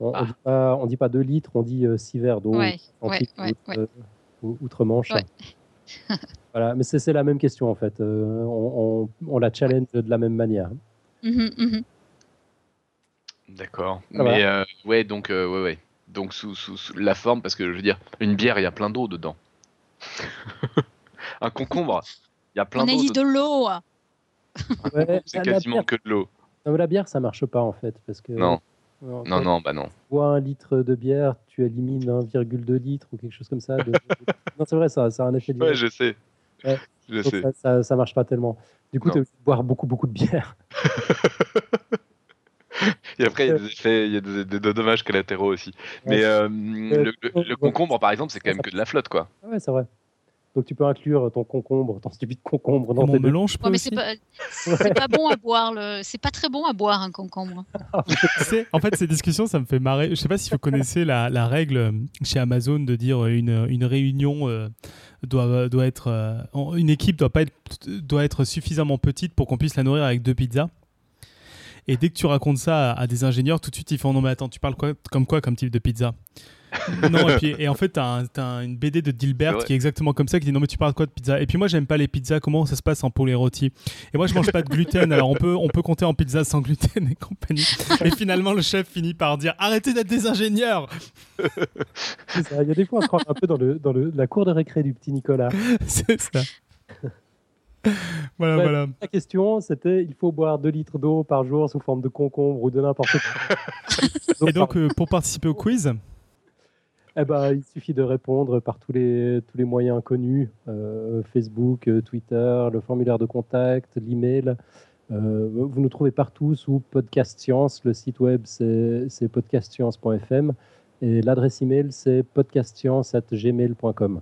On Ah. ne dit, pas- on dit pas 2 litres, on dit 6 verres d'eau. Ouais, ouais, ouais, outre- ouais. euh, ou- outre-Manche. Ouais. voilà, mais c'est la même question en fait. Euh, on, on- on la challenge de la même manière. Mhm, mhm. D'accord. Ah, mais euh, ouais, donc euh, ouais, ouais. Donc sous, sous, sous la forme, parce que je veux dire, une bière, il y a plein d'eau dedans. Un concombre, il y a plein On a d'eau. dit de l'eau. Ouais, C'est la quasiment bière- que de l'eau. la bière, ça marche pas en fait. Parce que, Non. Non, Non, non, bah non. tu bois un litre de bière, tu élimines 1,2 litre ou quelque chose comme ça. de- non, c'est vrai, ça, ça a un effet Ouais, je sais. Ouais. Je Donc sais. ça, ça, ça marche pas tellement. Du coup, tu as boire beaucoup, beaucoup de bière. Et après, il y a des effets, il y a des, des- des dommages collatéraux aussi. Mais Ouais. euh, le, le- le concombre, par exemple, c'est quand même que de la flotte, quoi. Ah ouais, c'est vrai. Donc tu peux inclure ton concombre, ton stupide concombre dans mon melon, je peux Ouais, mais c'est pas, bon à boire. Le... C'est pas très bon à boire un concombre. En fait, ces discussions, ça me fait marrer. Je sais pas si vous connaissez la, la règle euh, chez Amazon de dire euh, une, une réunion euh, doit, doit être. euh, une équipe doit, pas être, doit être suffisamment petite pour qu'on puisse la nourrir avec deux pizzas. Et dès que tu racontes ça à, à des ingénieurs, tout de suite ils font non mais attends, tu parles quoi, comme quoi comme type de pizza? Non et puis et en fait t'as un- t'as une BD de Dilbert qui est exactement comme ça qui dit non mais tu parles quoi de pizza? Et puis moi j'aime pas les pizzas, comment ça se passe en poulet rôti? Et moi je mange pas de gluten, alors on peut on peut compter en pizza sans gluten et compagnie. Et finalement le chef finit par dire arrêtez d'être des ingénieurs. C'est ça. Il y a des fois, on se croit un peu dans, le, dans le- la cour de récré du petit Nicolas. C'est ça. voilà Ouais. voilà. La question, c'était il faut boire 2 litres d'eau par jour sous forme de concombre ou de n'importe quoi. Et donc euh, pour participer au quiz, Eh ben, il suffit de répondre par tous les, tous les moyens connus euh, Facebook, euh, Twitter, le formulaire de contact, l'email. Euh, vous nous trouvez partout sous Podcast Science. Le site web, c'est c'est podcastscience.fm. Et l'adresse email, c'est podcastscience.gmail.com.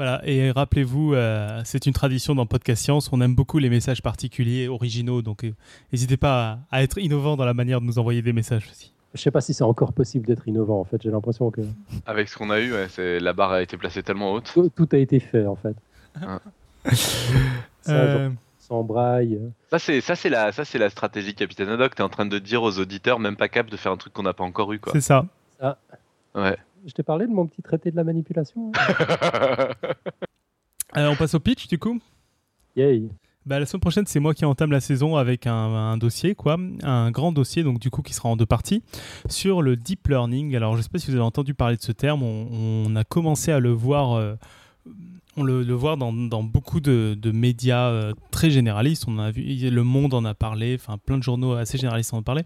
Voilà, et rappelez-vous, euh, c'est une tradition dans Podcast Science, on aime beaucoup les messages particuliers, originaux, donc euh, n'hésitez pas à, à être innovant dans la manière de nous envoyer des messages aussi. Je sais pas si c'est encore possible d'être innovant, en fait. J'ai l'impression que Avec ce qu'on a eu, ouais, c'est- la barre a été placée tellement haute. tout, tout a été fait, en fait. Ça, Euh, genre, sans braille. Ça c'est ça c'est la ça c'est la stratégie Capitaine Haddock. T'es en train de dire aux auditeurs, même pas cap, de faire un truc qu'on n'a pas encore eu quoi. c'est ça. Ça. Ouais. Je t'ai parlé de mon petit traité de la manipulation. hein Euh, on passe au pitch du coup. Yay. Bah, la semaine prochaine, c'est moi qui entame la saison avec un, un dossier, quoi, un grand dossier, donc du coup qui sera en deux parties, sur le deep learning. Alors, je ne sais pas si vous avez entendu parler de ce terme. On, on a commencé à le voir, euh, on le, le voir dans, dans beaucoup de, de médias euh, très généralistes. On a vu, Le Monde en a parlé, enfin plein de journaux assez généralistes en ont parlé.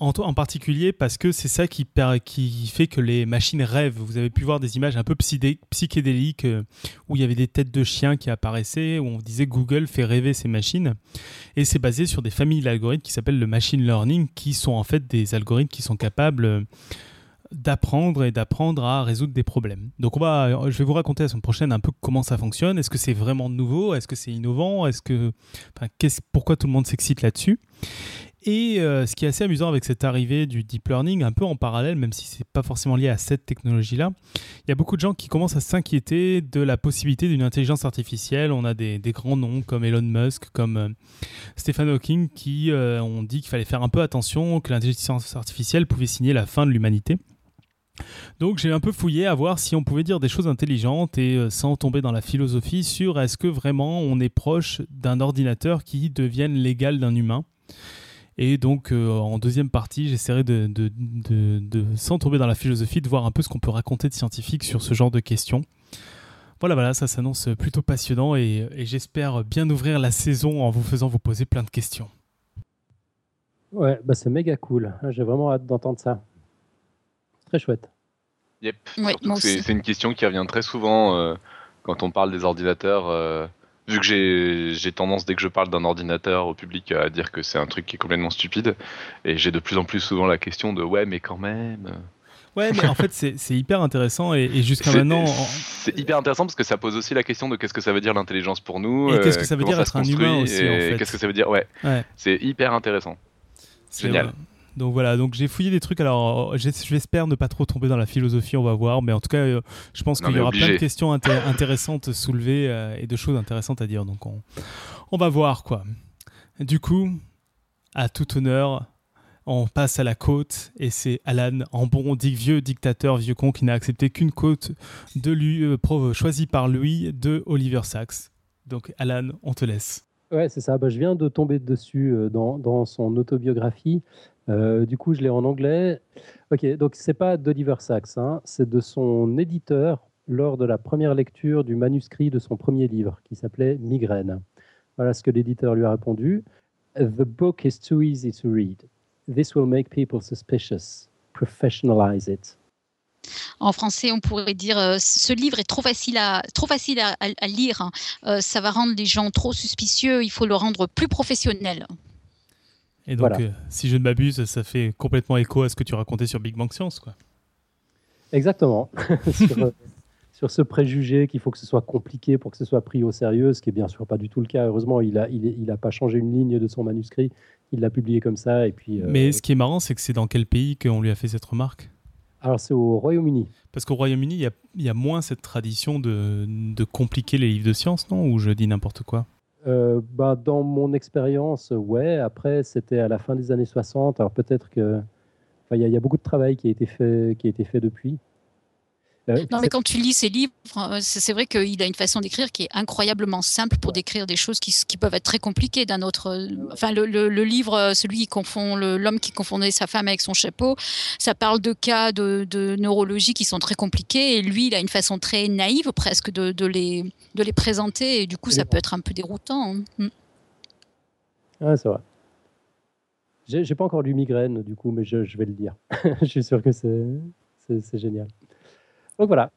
En, en particulier parce que c'est ça qui, fait que les machines rêvent. Vous avez pu voir des images un peu psychédéliques euh, où il y avait des têtes de chiens qui apparaissaient, où on disait Google fait rêver ces machines. Et c'est basé sur des familles d'algorithmes qui s'appellent le machine learning, qui sont en fait des algorithmes qui sont capables euh, d'apprendre et d'apprendre à résoudre des problèmes. Donc on va, je vais vous raconter la semaine prochaine un peu comment ça fonctionne. Est-ce que c'est vraiment nouveau? Est-ce que c'est innovant? Est-ce que, pourquoi tout le monde s'excite là-dessus? Et euh, ce qui est assez amusant avec cette arrivée du deep learning, un peu en parallèle, même si c'est pas forcément lié à cette technologie-là, il y a beaucoup de gens qui commencent à s'inquiéter de la possibilité d'une intelligence artificielle. On a des, grands noms comme Elon Musk, comme euh, Stephen Hawking, qui euh, ont dit qu'il fallait faire un peu attention, que l'intelligence artificielle pouvait signer la fin de l'humanité. Donc j'ai un peu fouillé à voir si on pouvait dire des choses intelligentes et sans tomber dans la philosophie sur est-ce que vraiment on est proche d'un ordinateur qui devienne l'égal d'un humain. Et donc, euh, en deuxième partie, j'essaierai de, de- de- de- sans tomber dans la philosophie, de voir un peu ce qu'on peut raconter de scientifique sur ce genre de questions. Voilà, voilà, ça s'annonce plutôt passionnant et, et j'espère bien ouvrir la saison en vous faisant vous poser plein de questions. Ouais, bah c'est méga cool. J'ai vraiment hâte d'entendre ça. Très chouette. Yep. Ouais, c'est une question qui revient très souvent euh, quand on parle des ordinateurs. euh, vu que j'ai tendance, dès que je parle d'un ordinateur au public, à dire que c'est un truc qui est complètement stupide. Et j'ai de plus en plus souvent la question de ouais, mais quand même. Ouais, mais en fait, c'est hyper intéressant et, et jusqu'à maintenant. en- C'est hyper intéressant parce que ça pose aussi la question de qu'est-ce que ça veut dire l'intelligence pour nous. Et qu'est-ce que euh, ça veut dire se être un humain aussi, en et fait. Qu'est-ce que ça veut dire Ouais, Ouais. c'est hyper intéressant. Génial. vrai. Donc voilà, donc j'ai fouillé des trucs. Alors euh, j'es- j'espère ne pas trop tomber dans la philosophie, on va voir. Mais en tout cas, euh, je pense qu'il y aura plein de questions inté- intéressantes soulevées euh, et de choses intéressantes à dire. Donc on, on va voir quoi. Du coup, à tout honneur, on passe à la côte et c'est Alan, en bon vieux dictateur, vieux con qui n'a accepté qu'une côte de lui, euh, choisie par lui de Oliver Sacks. Donc Alan, on te laisse. Ouais, c'est ça. Bah, je viens de tomber dessus euh, dans, dans son autobiographie. Euh, du coup, je l'ai en anglais. Ok, donc c'est pas d'Oliver Sacks, hein, c'est de son éditeur lors de la première lecture du manuscrit de son premier livre qui s'appelait Migraine. Voilà ce que l'éditeur lui a répondu. The book is too easy to read. This will make people suspicious. Professionalize it. En français, on pourrait dire euh, ce livre est trop facile à, lire. hein. Euh, ça va rendre les gens trop suspicieux. Il faut le rendre plus professionnel. Et donc, Voilà. euh, si je ne m'abuse, ça fait complètement écho à ce que tu racontais sur Big Bang Science, quoi. Exactement. sur, euh, sur ce préjugé qu'il faut que ce soit compliqué pour que ce soit pris au sérieux, ce qui est bien sûr pas du tout le cas. Heureusement, il n'a il, a pas changé une ligne de son manuscrit. Il l'a publié comme ça. Et puis, euh, Mais ce qui est marrant, c'est que c'est dans quel pays qu'on lui a fait cette remarque? Alors, c'est au Royaume-Uni. Parce qu'au Royaume-Uni, il y a, il y a moins cette tradition de, de compliquer les livres de science, non? Ou je dis n'importe quoi? Euh, bah, dans mon expérience, ouais. Après, c'était à la fin des années 60. Alors, peut-être que. enfin, Il y, y a beaucoup de travail qui a été fait, qui a été fait depuis. Euh, Non, mais quand tu lis ses livres, euh, c'est vrai qu'il a une façon d'écrire qui est incroyablement simple pour décrire des choses qui, peuvent être très compliquées d'un autre. euh, Enfin, le, le- le livre, celui qui confond l'homme qui confondait sa femme avec son chapeau, ça parle de cas de, de neurologie qui sont très compliqués et lui, il a une façon très naïve presque de, de les, de les présenter et du coup, ça peut être un peu déroutant. hein. Mm. Ouais, c'est vrai. J'ai pas encore lu Migraine, du coup, mais je, je vais le lire. je suis sûr que c'est génial. Donc voilà.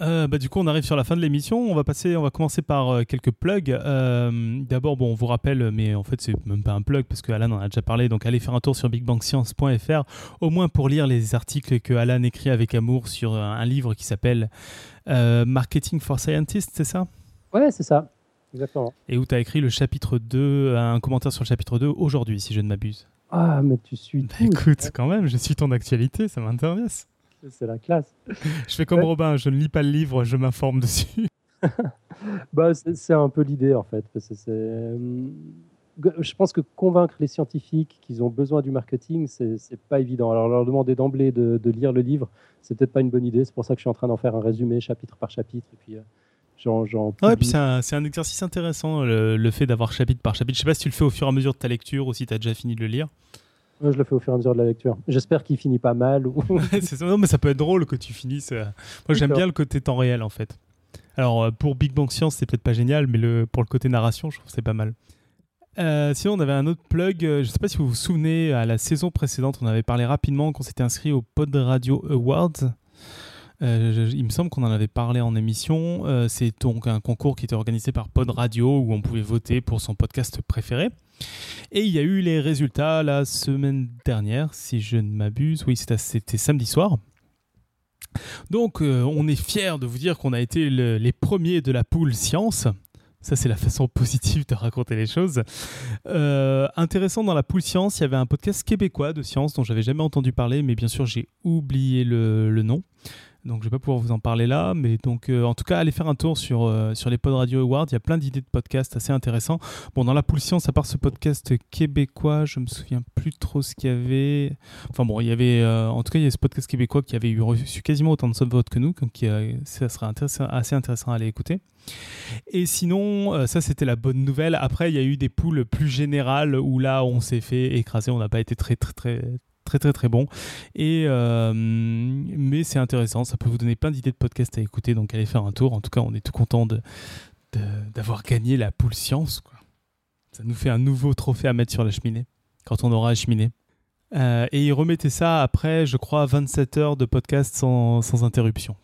Euh, bah, du coup, on arrive sur la fin de l'émission. On va passer, on va commencer par euh, quelques plugs. Euh, D'abord, bon, on vous rappelle, mais en fait, c'est même pas un plug parce que Alan en a déjà parlé. Donc, allez faire un tour sur bigbangscience.fr, au moins pour lire les articles que Alan écrit avec amour sur un, livre qui s'appelle Marketing for Scientists, c'est ça? Ouais, c'est ça. Exactement. Et où tu as écrit le chapitre 2, un commentaire sur le chapitre 2 aujourd'hui, si je ne m'abuse. Ah, mais tu suis Bah, écoute, quand même, je suis ton actualité, ça m'intéresse. C'est la classe. Je fais comme Ouais. Robin, je ne lis pas le livre, je m'informe dessus. Bah, c'est un peu l'idée en fait. parce que c'est, euh, je pense que convaincre les scientifiques qu'ils ont besoin du marketing, c'est pas évident. Alors leur demander d'emblée de, de lire le livre, c'est peut-être pas une bonne idée. C'est pour ça que je suis en train d'en faire un résumé chapitre par chapitre. Et puis, euh, Ouais, puis c'est un, exercice intéressant, le, le fait d'avoir chapitre par chapitre. Je sais pas si tu le fais au fur et à mesure de ta lecture ou si tu as déjà fini de le lire. Je le fais au fur et à mesure de la lecture. J'espère qu'il finit pas mal. Ou... Ça. Non, mais ça peut être drôle que tu finisses. euh. Moi, j'aime bien le côté temps réel, en fait. Alors, euh, pour Big Bang Science, c'est peut-être pas génial, mais le, pour le côté narration, je trouve que c'est pas mal. Euh, sinon, on avait un autre plug. Je sais pas si vous vous souvenez, à la saison précédente, on avait parlé rapidement qu'on s'était inscrit au Pod Radio Awards. Euh, je- il me semble qu'on en avait parlé en émission. Euh, c'est donc un concours qui était organisé par Pod Radio où on pouvait voter pour son podcast préféré. Et il y a eu les résultats la semaine dernière, si je ne m'abuse. Oui, c'était samedi soir. Donc, euh, on est fiers de vous dire qu'on a été le- les premiers de la poule science. Ça, c'est la façon positive de raconter les choses. Euh, intéressant, dans la poule science, il y avait un podcast québécois de science dont j'avais jamais entendu parler, mais bien sûr, j'ai oublié le nom. Donc, je vais pas pouvoir vous en parler là. Mais donc, euh, en tout cas, allez faire un tour sur, euh, sur les Pod Radio Awards. Il y a plein d'idées de podcasts assez intéressants. Bon, dans la poule science, à part ce podcast québécois, je me souviens plus trop ce qu'il y avait. Enfin bon, il y avait, euh, en tout cas, il y a ce podcast québécois qui avait eu reçu quasiment autant de votes que nous, donc ça serait assez intéressant à aller écouter. Et sinon, ça c'était la bonne nouvelle. Après, il y a eu des poules plus générales où là, on s'est fait écraser, on n'a pas été très très très très très très bon. Et euh, mais c'est intéressant, ça peut vous donner plein d'idées de podcasts à écouter, donc allez faire un tour. En tout cas, on est tout content d'avoir gagné la poule science. Quoi. Ça nous fait un nouveau trophée à mettre sur la cheminée quand on aura cheminé. Euh, et ils remettaient ça après, je crois, 27 heures de podcast sans, sans interruption.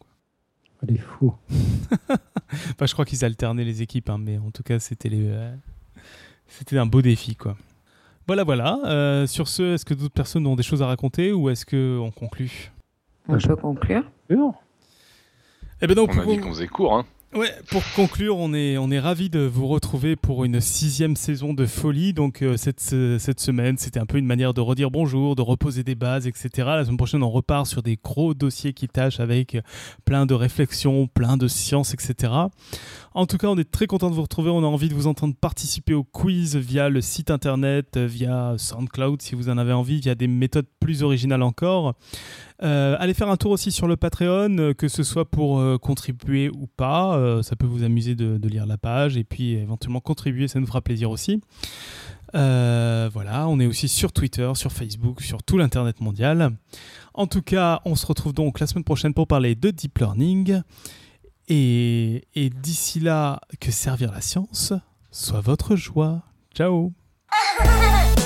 Elle est fou. Enfin, je crois qu'ils alternaient les équipes, hein, mais en tout cas, c'était les, euh, c'était un beau défi, quoi. Voilà, voilà. Euh, sur ce, est-ce que d'autres personnes ont des choses à raconter ou est-ce qu'on conclut? On peut conclure. Eh ben donc, On a pour- dit qu'on faisait court, hein. Ouais, pour conclure, on est, on est ravis de vous retrouver pour une sixième saison de folie. Donc euh, cette, ce- cette semaine, c'était un peu une manière de redire bonjour, de reposer des bases, etc. La semaine prochaine, on repart sur des gros dossiers qui tâchent avec plein de réflexions, plein de sciences, etc. En tout cas, on est très content de vous retrouver. On a envie de vous entendre participer au quiz via le site internet, euh, via SoundCloud si vous en avez envie, via des méthodes plus originales encore. Euh, allez faire un tour aussi sur le Patreon, euh, que ce soit pour euh, contribuer ou pas. ça peut vous amuser de, lire la page et puis éventuellement contribuer, ça nous fera plaisir aussi. Voilà, on est aussi sur Twitter, sur Facebook, sur tout l'Internet mondial. En tout cas, on se retrouve donc la semaine prochaine pour parler de Deep Learning. Et d'ici là, que servir la science soit votre joie. Ciao